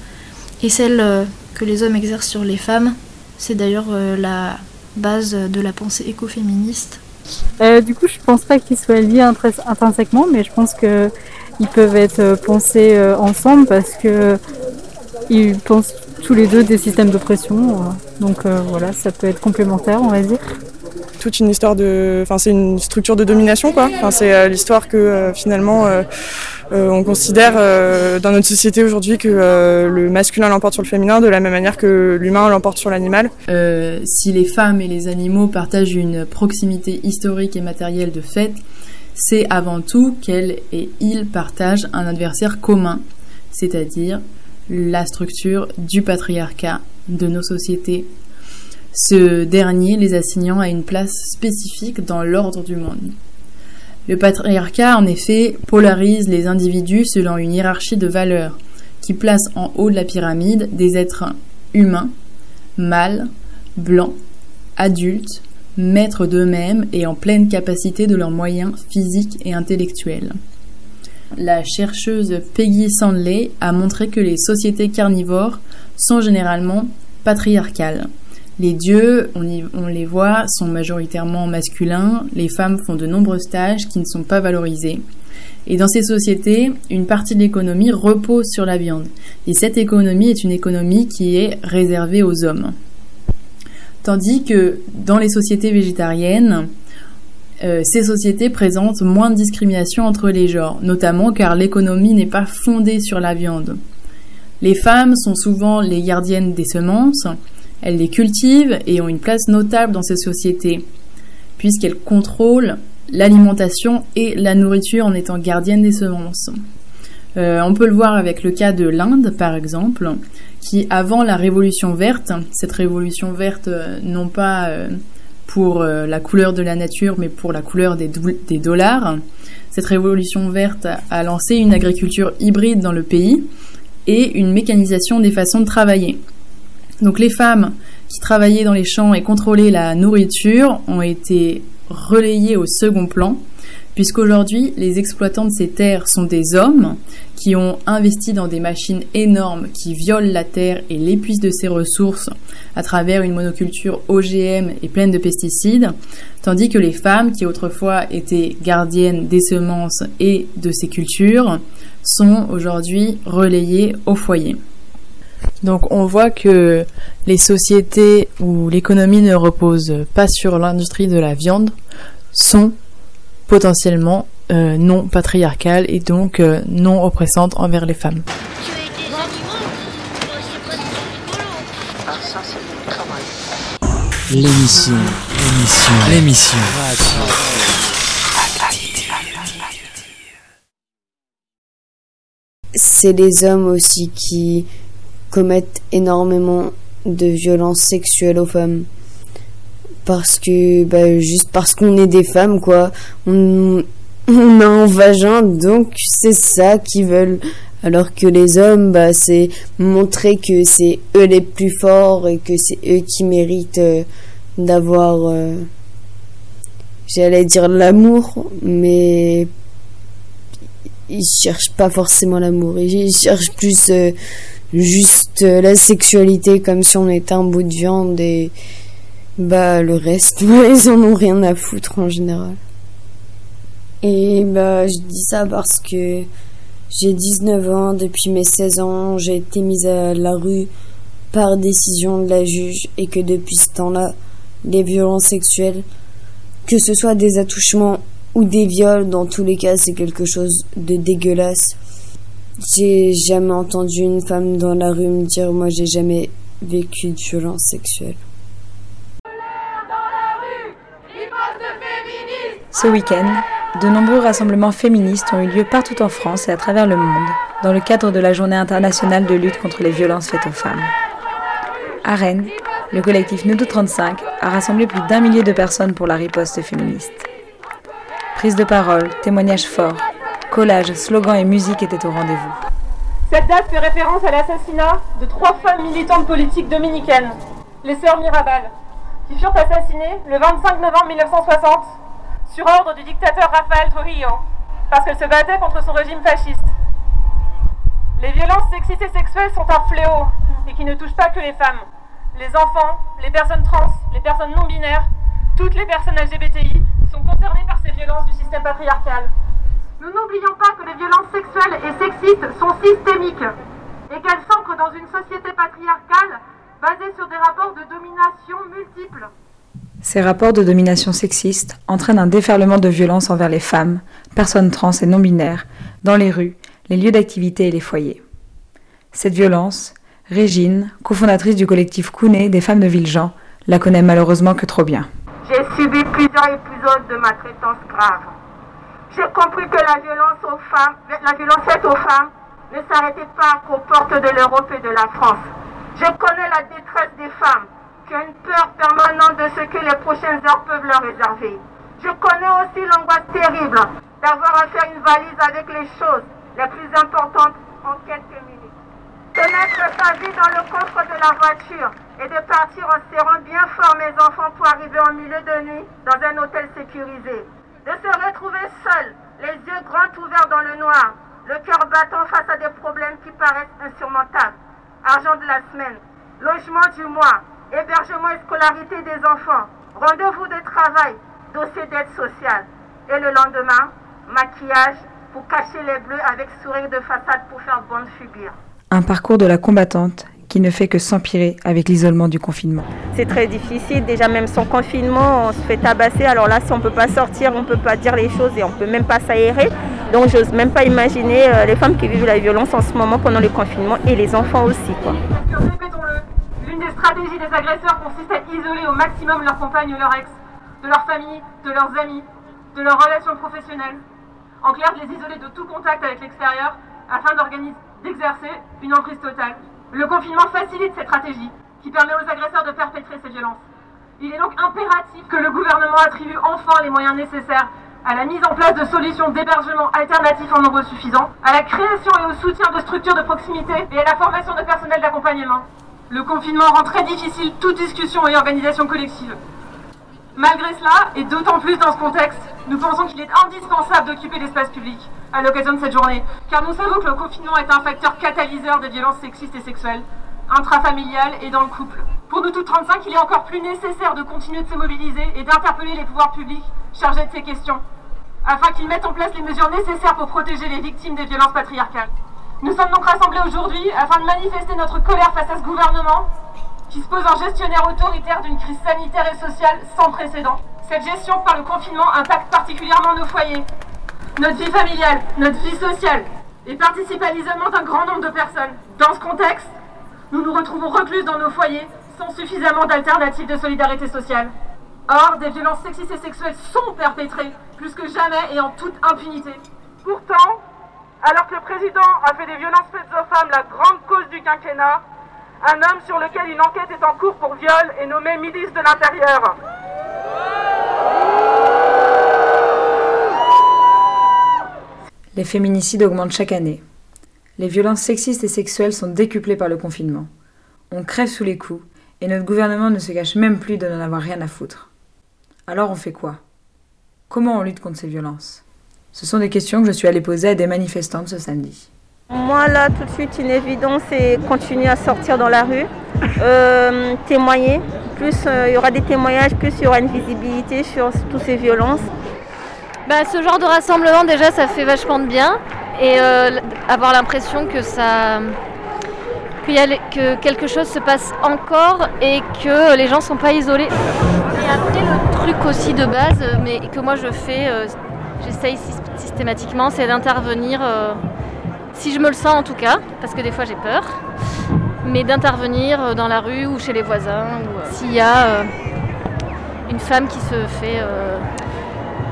et celle euh, que les hommes exercent sur les femmes. C'est d'ailleurs euh, la base de la pensée écoféministe. Euh, du coup, je pense pas qu'ils soient liés intrinsèquement, mais je pense qu'ils peuvent être pensés ensemble parce que ils pensent tous les deux des systèmes d'oppression. donc voilà, ça peut être complémentaire, on va dire toute une histoire de, enfin c'est une structure de domination quoi. C'est euh, l'histoire que euh, finalement euh, on considère dans notre société aujourd'hui que le masculin l'emporte sur le féminin de la même manière que l'humain l'emporte sur l'animal. si les femmes et les animaux partagent une proximité historique et matérielle de fait, c'est avant tout qu'elles et ils partagent un adversaire commun, c'est-à-dire la structure du patriarcat de nos sociétés ce dernier les assignant à une place spécifique dans l'ordre du monde. Le patriarcat, en effet, polarise les individus selon une hiérarchie de valeurs qui place en haut de la pyramide des êtres humains, mâles, blancs, adultes, maîtres d'eux-mêmes et en pleine capacité de leurs moyens physiques et intellectuels. La chercheuse Peggy Sandley a montré que les sociétés carnivores sont généralement patriarcales. Les dieux, on, les voit, sont majoritairement masculins, les femmes font de nombreuses tâches qui ne sont pas valorisées. Et dans ces sociétés, une partie de l'économie repose sur la viande. Et cette économie est une économie qui est réservée aux hommes. Tandis que dans les sociétés végétariennes, euh, ces sociétés présentent moins de discrimination entre les genres, notamment car l'économie n'est pas fondée sur la viande. Les femmes sont souvent les gardiennes des semences, elles les cultivent et ont une place notable dans ces sociétés, puisqu'elles contrôlent l'alimentation et la nourriture en étant gardiennes des semences. Euh, on peut le voir avec le cas de l'Inde, par exemple, qui, avant la Révolution verte, cette Révolution verte, euh, non pas euh, pour la couleur de la nature, mais pour la couleur des, des dollars, cette Révolution verte a lancé une agriculture hybride dans le pays et une mécanisation des façons de travailler. Donc les femmes qui travaillaient dans les champs et contrôlaient la nourriture ont été relayées au second plan, puisqu'aujourd'hui les exploitants de ces terres sont des hommes qui ont investi dans des machines énormes qui violent la terre et l'épuisent de ses ressources à travers une monoculture OGM et pleine de pesticides, tandis que les femmes qui autrefois étaient gardiennes des semences et de ces cultures sont aujourd'hui relayées au foyer. Donc on voit que les sociétés où l'économie ne repose pas sur l'industrie de la viande sont potentiellement euh, non patriarcales et donc euh, non oppressantes envers les femmes. L'émission, l'émission, l'émission. C'est les hommes aussi qui commettent énormément de violences sexuelles aux femmes. Parce que, bah, juste parce qu'on est des femmes, quoi. On, a un vagin, donc c'est ça qu'ils veulent. Alors que les hommes, bah, c'est montrer que c'est eux les plus forts et que c'est eux qui méritent euh, d'avoir, euh, j'allais dire l'amour, mais ils cherchent pas forcément l'amour. Ils cherchent plus euh, juste euh, la sexualité comme si on était un bout de viande et bah le reste ils en ont rien à foutre en général. Et bah je dis ça parce que j'ai 19 ans, depuis mes 16 ans, j'ai été mise à la rue par décision de la juge et que depuis ce temps-là, les violences sexuelles, que ce soit des attouchements ou des viols, dans tous les cas, c'est quelque chose de dégueulasse. J'ai jamais entendu une femme dans la rue me dire moi j'ai jamais vécu de violence sexuelle. Ce week-end, de nombreux rassemblements féministes ont eu lieu partout en France et à travers le monde. dans le cadre de la Journée internationale de lutte contre les violences faites aux femmes. À Rennes, le collectif Nudo 35 a rassemblé plus d'un millier de personnes pour la riposte féministe. Prise de parole, témoignages forts, collages, slogans et musique étaient au rendez-vous. Cette date fait référence à l'assassinat de trois femmes militantes politiques dominicaines, les sœurs Mirabal, qui furent assassinées le 25 novembre 1960 sur ordre du dictateur Rafael Trujillo, parce qu'elles se battaient contre son régime fasciste. Les violences sexistes et sexuelles sont un fléau et qui ne touchent pas que les femmes. Les enfants, les personnes trans, les personnes non binaires, toutes les personnes LGBTI sont concernées par ces violences du système patriarcal. Nous n'oublions pas que les violences sexuelles et sexistes sont systémiques et qu'elles s'ancrent dans une société patriarcale basée sur des rapports de domination multiples. Ces rapports de domination sexiste entraînent un déferlement de violence envers les femmes, personnes trans et non binaires, dans les rues, les lieux d'activité et les foyers. Cette violence, Régine, cofondatrice du collectif Kouné des femmes de Villejean, la connaît malheureusement que trop bien. J'ai subi plusieurs épisodes de maltraitance grave. J'ai compris que la violence aux faite aux femmes ne s'arrêtait pas qu'aux portes de l'Europe et de la France. Je connais la détresse des femmes qui ont une peur permanente de ce que les prochaines heures peuvent leur réserver. Je connais aussi l'angoisse terrible d'avoir à faire une valise avec les choses les plus importantes en quelques minutes. De mettre sa vie dans le coffre de la voiture et de partir en serrant bien fort mes enfants pour arriver en milieu de nuit dans un hôtel sécurisé. De se retrouver seul, les yeux grands ouverts dans le noir, le cœur battant face à des problèmes qui paraissent insurmontables. Argent de la semaine, logement du mois, hébergement et scolarité des enfants, rendez-vous de travail, dossier d'aide sociale. Et le lendemain, maquillage pour cacher les bleus avec sourire de façade pour faire bonne figure. Un parcours de la combattante qui ne fait que s'empirer avec l'isolement du confinement. C'est très difficile, déjà même sans confinement, on se fait tabasser. Alors là, si on ne peut pas sortir, on ne peut pas dire les choses et on ne peut même pas s'aérer. Donc j'ose même pas imaginer euh, les femmes qui vivent la violence en ce moment pendant le confinement et les enfants aussi. Quoi. Répétons-le, l'une des stratégies des agresseurs consiste à isoler au maximum leur compagne ou leur ex, de leur famille, de leurs amis, de leurs relations professionnelles. En clair, de les isoler de tout contact avec l'extérieur afin d'exercer une emprise totale. Le confinement facilite cette stratégie qui permet aux agresseurs de perpétrer ces violences. Il est donc impératif que le gouvernement attribue enfin les moyens nécessaires à la mise en place de solutions d'hébergement alternatifs en nombre suffisant, à la création et au soutien de structures de proximité et à la formation de personnel d'accompagnement. Le confinement rend très difficile toute discussion et organisation collective. Malgré cela, et d'autant plus dans ce contexte, nous pensons qu'il est indispensable d'occuper l'espace public à l'occasion de cette journée, car nous savons que le confinement est un facteur catalyseur des violences sexistes et sexuelles, intrafamiliales et dans le couple. Pour nous toutes 35, il est encore plus nécessaire de continuer de se mobiliser et d'interpeller les pouvoirs publics chargés de ces questions, afin qu'ils mettent en place les mesures nécessaires pour protéger les victimes des violences patriarcales. Nous sommes donc rassemblés aujourd'hui afin de manifester notre colère face à ce gouvernement qui se pose en gestionnaire autoritaire d'une crise sanitaire et sociale sans précédent. Cette gestion par le confinement impacte particulièrement nos foyers, notre vie familiale, notre vie sociale, et participe à l'isolement d'un grand nombre de personnes. Dans ce contexte, nous nous retrouvons recluses dans nos foyers sans suffisamment d'alternatives de solidarité sociale. Or, des violences sexistes et sexuelles sont perpétrées plus que jamais et en toute impunité. Pourtant, alors que le président a fait des violences faites aux femmes la grande cause du quinquennat, un homme sur lequel une enquête est en cours pour viol est nommé ministre de l'Intérieur. Les féminicides augmentent chaque année. Les violences sexistes et sexuelles sont décuplées par le confinement. On crève sous les coups et notre gouvernement ne se cache même plus de n'en avoir rien à foutre. Alors on fait quoi? Comment on lutte contre ces violences? Ce sont des questions que je suis allée poser à des manifestantes ce samedi. Moi, là, tout de suite, une évidence, c'est continuer à sortir dans la rue, euh, témoigner. Plus euh, il y aura des témoignages, plus il y aura une visibilité sur toutes ces violences. Bah, ce genre de rassemblement, déjà, ça fait vachement de bien. Et euh, avoir l'impression que ça. que quelque chose se passe encore et que les gens sont pas isolés. Et après, le truc aussi de base, mais que moi je fais, j'essaye systématiquement, c'est d'intervenir si je me le sens en tout cas, parce que des fois j'ai peur, mais d'intervenir dans la rue ou chez les voisins, ou s'il y a une femme qui se fait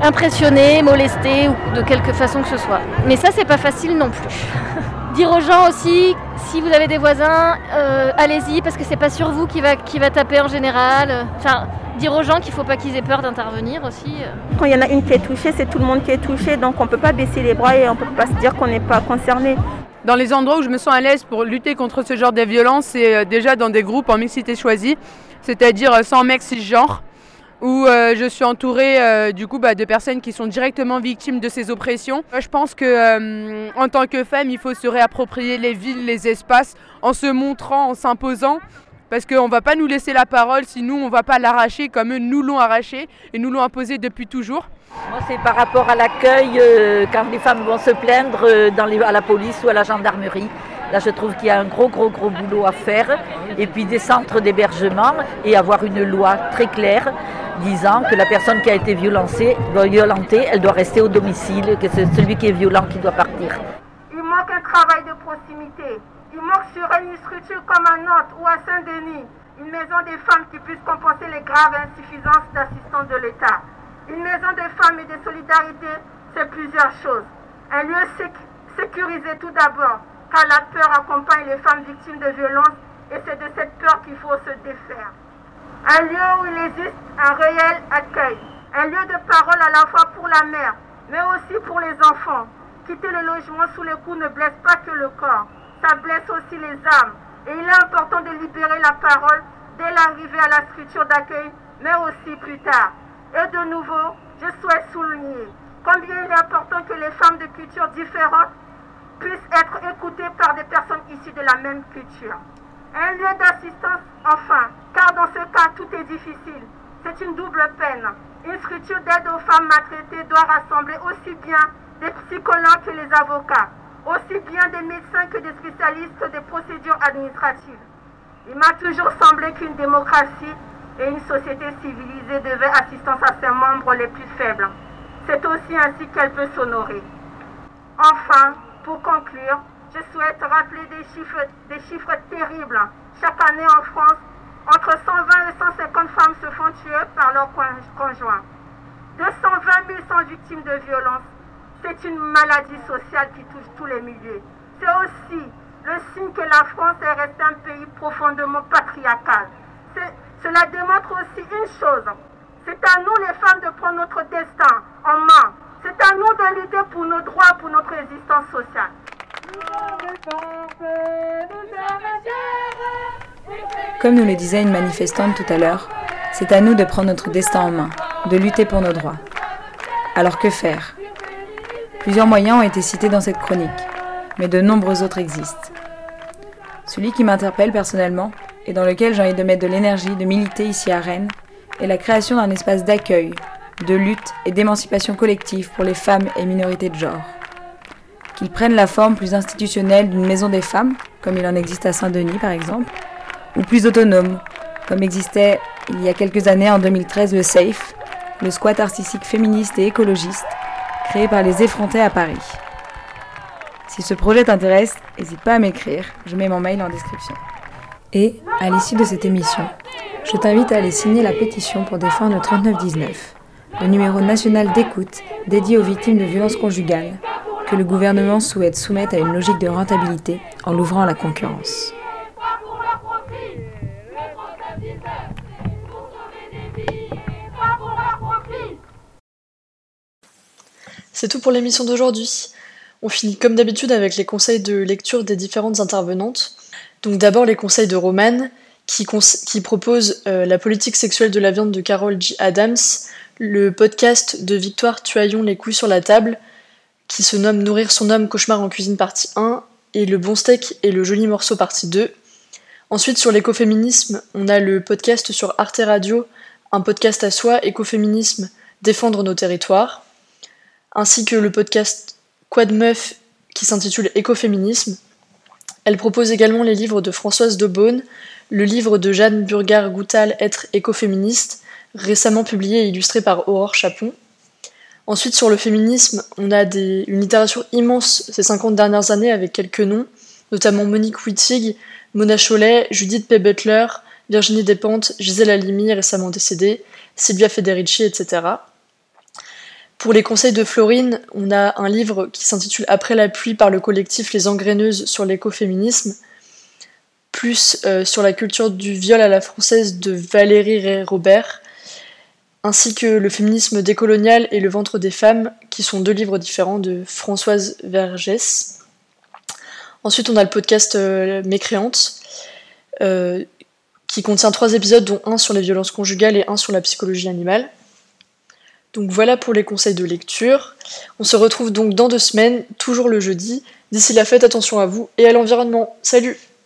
impressionner, molester ou de quelque façon que ce soit. Mais ça c'est pas facile non plus. dire aux gens aussi, si vous avez des voisins, euh, allez-y parce que c'est pas sur vous qui va, qui va taper en général. Enfin, dire aux gens qu'il faut pas qu'ils aient peur d'intervenir aussi. Quand il y en a une qui est touchée, c'est tout le monde qui est touché, donc on peut pas baisser les bras et on peut pas se dire qu'on n'est pas concerné. Dans les endroits où je me sens à l'aise pour lutter contre ce genre de violence, c'est euh, déjà dans des groupes en mixité choisie, c'est-à-dire euh, sans mecs cisgenres où euh, je suis entourée euh, du coup bah, de personnes qui sont directement victimes de ces oppressions. Je pense que euh, en tant que femme, il faut se réapproprier les villes, les espaces, en se montrant, en s'imposant. Parce qu'on ne va pas nous laisser la parole si nous, on ne va pas l'arracher comme eux nous l'ont arraché et nous l'ont imposé depuis toujours. Moi, c'est par rapport à l'accueil euh, quand les femmes vont se plaindre euh, à la police ou à la gendarmerie. Là, je trouve qu'il y a un gros, gros, gros boulot à faire. Et puis des centres d'hébergement et avoir une loi très claire disant que la personne qui a été violentée, elle doit rester au domicile, que c'est celui qui est violent qui doit partir. Il manque un travail de proximité. Il manque sur une structure comme à Nantes ou à Saint-Denis une maison des femmes qui puisse compenser les graves insuffisances d'assistance de l'État. Une maison des femmes et de solidarité, c'est plusieurs choses. Un lieu séc- sécurisé tout d'abord, car la peur accompagne les femmes victimes de violences et c'est de cette peur qu'il faut se défaire. Un lieu où il existe un réel accueil. Un lieu de parole à la fois pour la mère, mais aussi pour les enfants. Quitter le logement sous les coups ne blesse pas que le corps, ça blesse aussi les âmes. Et il est important de libérer la parole dès l'arrivée à la structure d'accueil, mais aussi plus tard. Et de nouveau, je souhaite souligner combien il est important que les femmes de cultures différentes puissent être écoutées par des personnes issues de la même culture. Un lieu d'assistance, enfin, car dans ce cas, tout est difficile. C'est une double peine. Une structure d'aide aux femmes maltraitées doit rassembler aussi bien des psychologues que les avocats, aussi bien des médecins que des spécialistes des procédures administratives. Il m'a toujours semblé qu'une démocratie et une société civilisée devaient assistance à ses membres les plus faibles. C'est aussi ainsi qu'elle peut s'honorer. Enfin, pour conclure, je souhaite rappeler des chiffres, des chiffres terribles. Chaque année en France, entre 120 et 150 femmes se font tuer par leur con- conjoint. 220 000 sont victimes de violences. C'est une maladie sociale qui touche tous les milieux. C'est aussi le signe que la France est restée un pays profondément patriarcal. Cela démontre aussi une chose. C'est à nous les femmes de prendre notre destin en main. C'est à nous de lutter pour nos droits, pour notre existence sociale. Comme nous le disait une manifestante tout à l'heure, c'est à nous de prendre notre destin en main, de lutter pour nos droits. Alors que faire? Plusieurs moyens ont été cités dans cette chronique, mais de nombreux autres existent. Celui qui m'interpelle personnellement, et dans lequel j'ai envie de mettre de l'énergie, de militer ici à Rennes, est la création d'un espace d'accueil, de lutte et d'émancipation collective pour les femmes et minorités de genre. Qu'il prenne la forme plus institutionnelle d'une maison des femmes, comme il en existe à Saint-Denis par exemple, ou plus autonome, comme existait il y a quelques années en 2013 le SAFE, le squat artistique féministe et écologiste, créé par les effrontés à Paris. Si ce projet t'intéresse, n'hésite pas à m'écrire, je mets mon mail en description. Et, à l'issue de cette émission, je t'invite à aller signer la pétition pour défendre le 3919, le numéro national d'écoute dédié aux victimes de violences conjugales, que le gouvernement souhaite soumettre à une logique de rentabilité en l'ouvrant à la concurrence. C'est tout pour l'émission d'aujourd'hui. On finit comme d'habitude avec les conseils de lecture des différentes intervenantes. Donc d'abord les conseils de Romane, qui, propose euh, La politique sexuelle de la viande de Carol G. Adams, le podcast de Victoire Tuaillon Les couilles sur la table, qui se nomme Nourrir son homme, cauchemar en cuisine partie 1, et Le bon steak et le joli morceau partie 2. Ensuite sur l'écoféminisme, on a le podcast sur Arte Radio, un podcast à soi, écoféminisme, défendre nos territoires ainsi que le podcast Quad Meuf qui s'intitule Écoféminisme. Elle propose également les livres de Françoise Daubonne, le livre de Jeanne Burgard-Goutal Être écoféministe, récemment publié et illustré par Aurore Chapon. Ensuite, sur le féminisme, on a une littérature immense ces 50 dernières années avec quelques noms, notamment Monique Wittig, Mona Chollet, Judith P. Butler, Virginie Despentes, Gisèle Halimi, récemment décédée, Silvia Federici, etc. Pour les conseils de Florine, on a un livre qui s'intitule Après la pluie par le collectif Les Engraineuses sur l'écoféminisme, plus euh, sur la culture du viol à la française de Valérie Ray Robert, ainsi que Le féminisme décolonial et Le ventre des femmes, qui sont deux livres différents de Françoise Vergès. Ensuite, on a le podcast euh, Mécréante, euh, qui contient trois épisodes, dont un sur les violences conjugales et un sur la psychologie animale. Donc voilà pour les conseils de lecture. On se retrouve donc dans deux semaines, toujours le jeudi. D'ici là, faites attention à vous et à l'environnement. Salut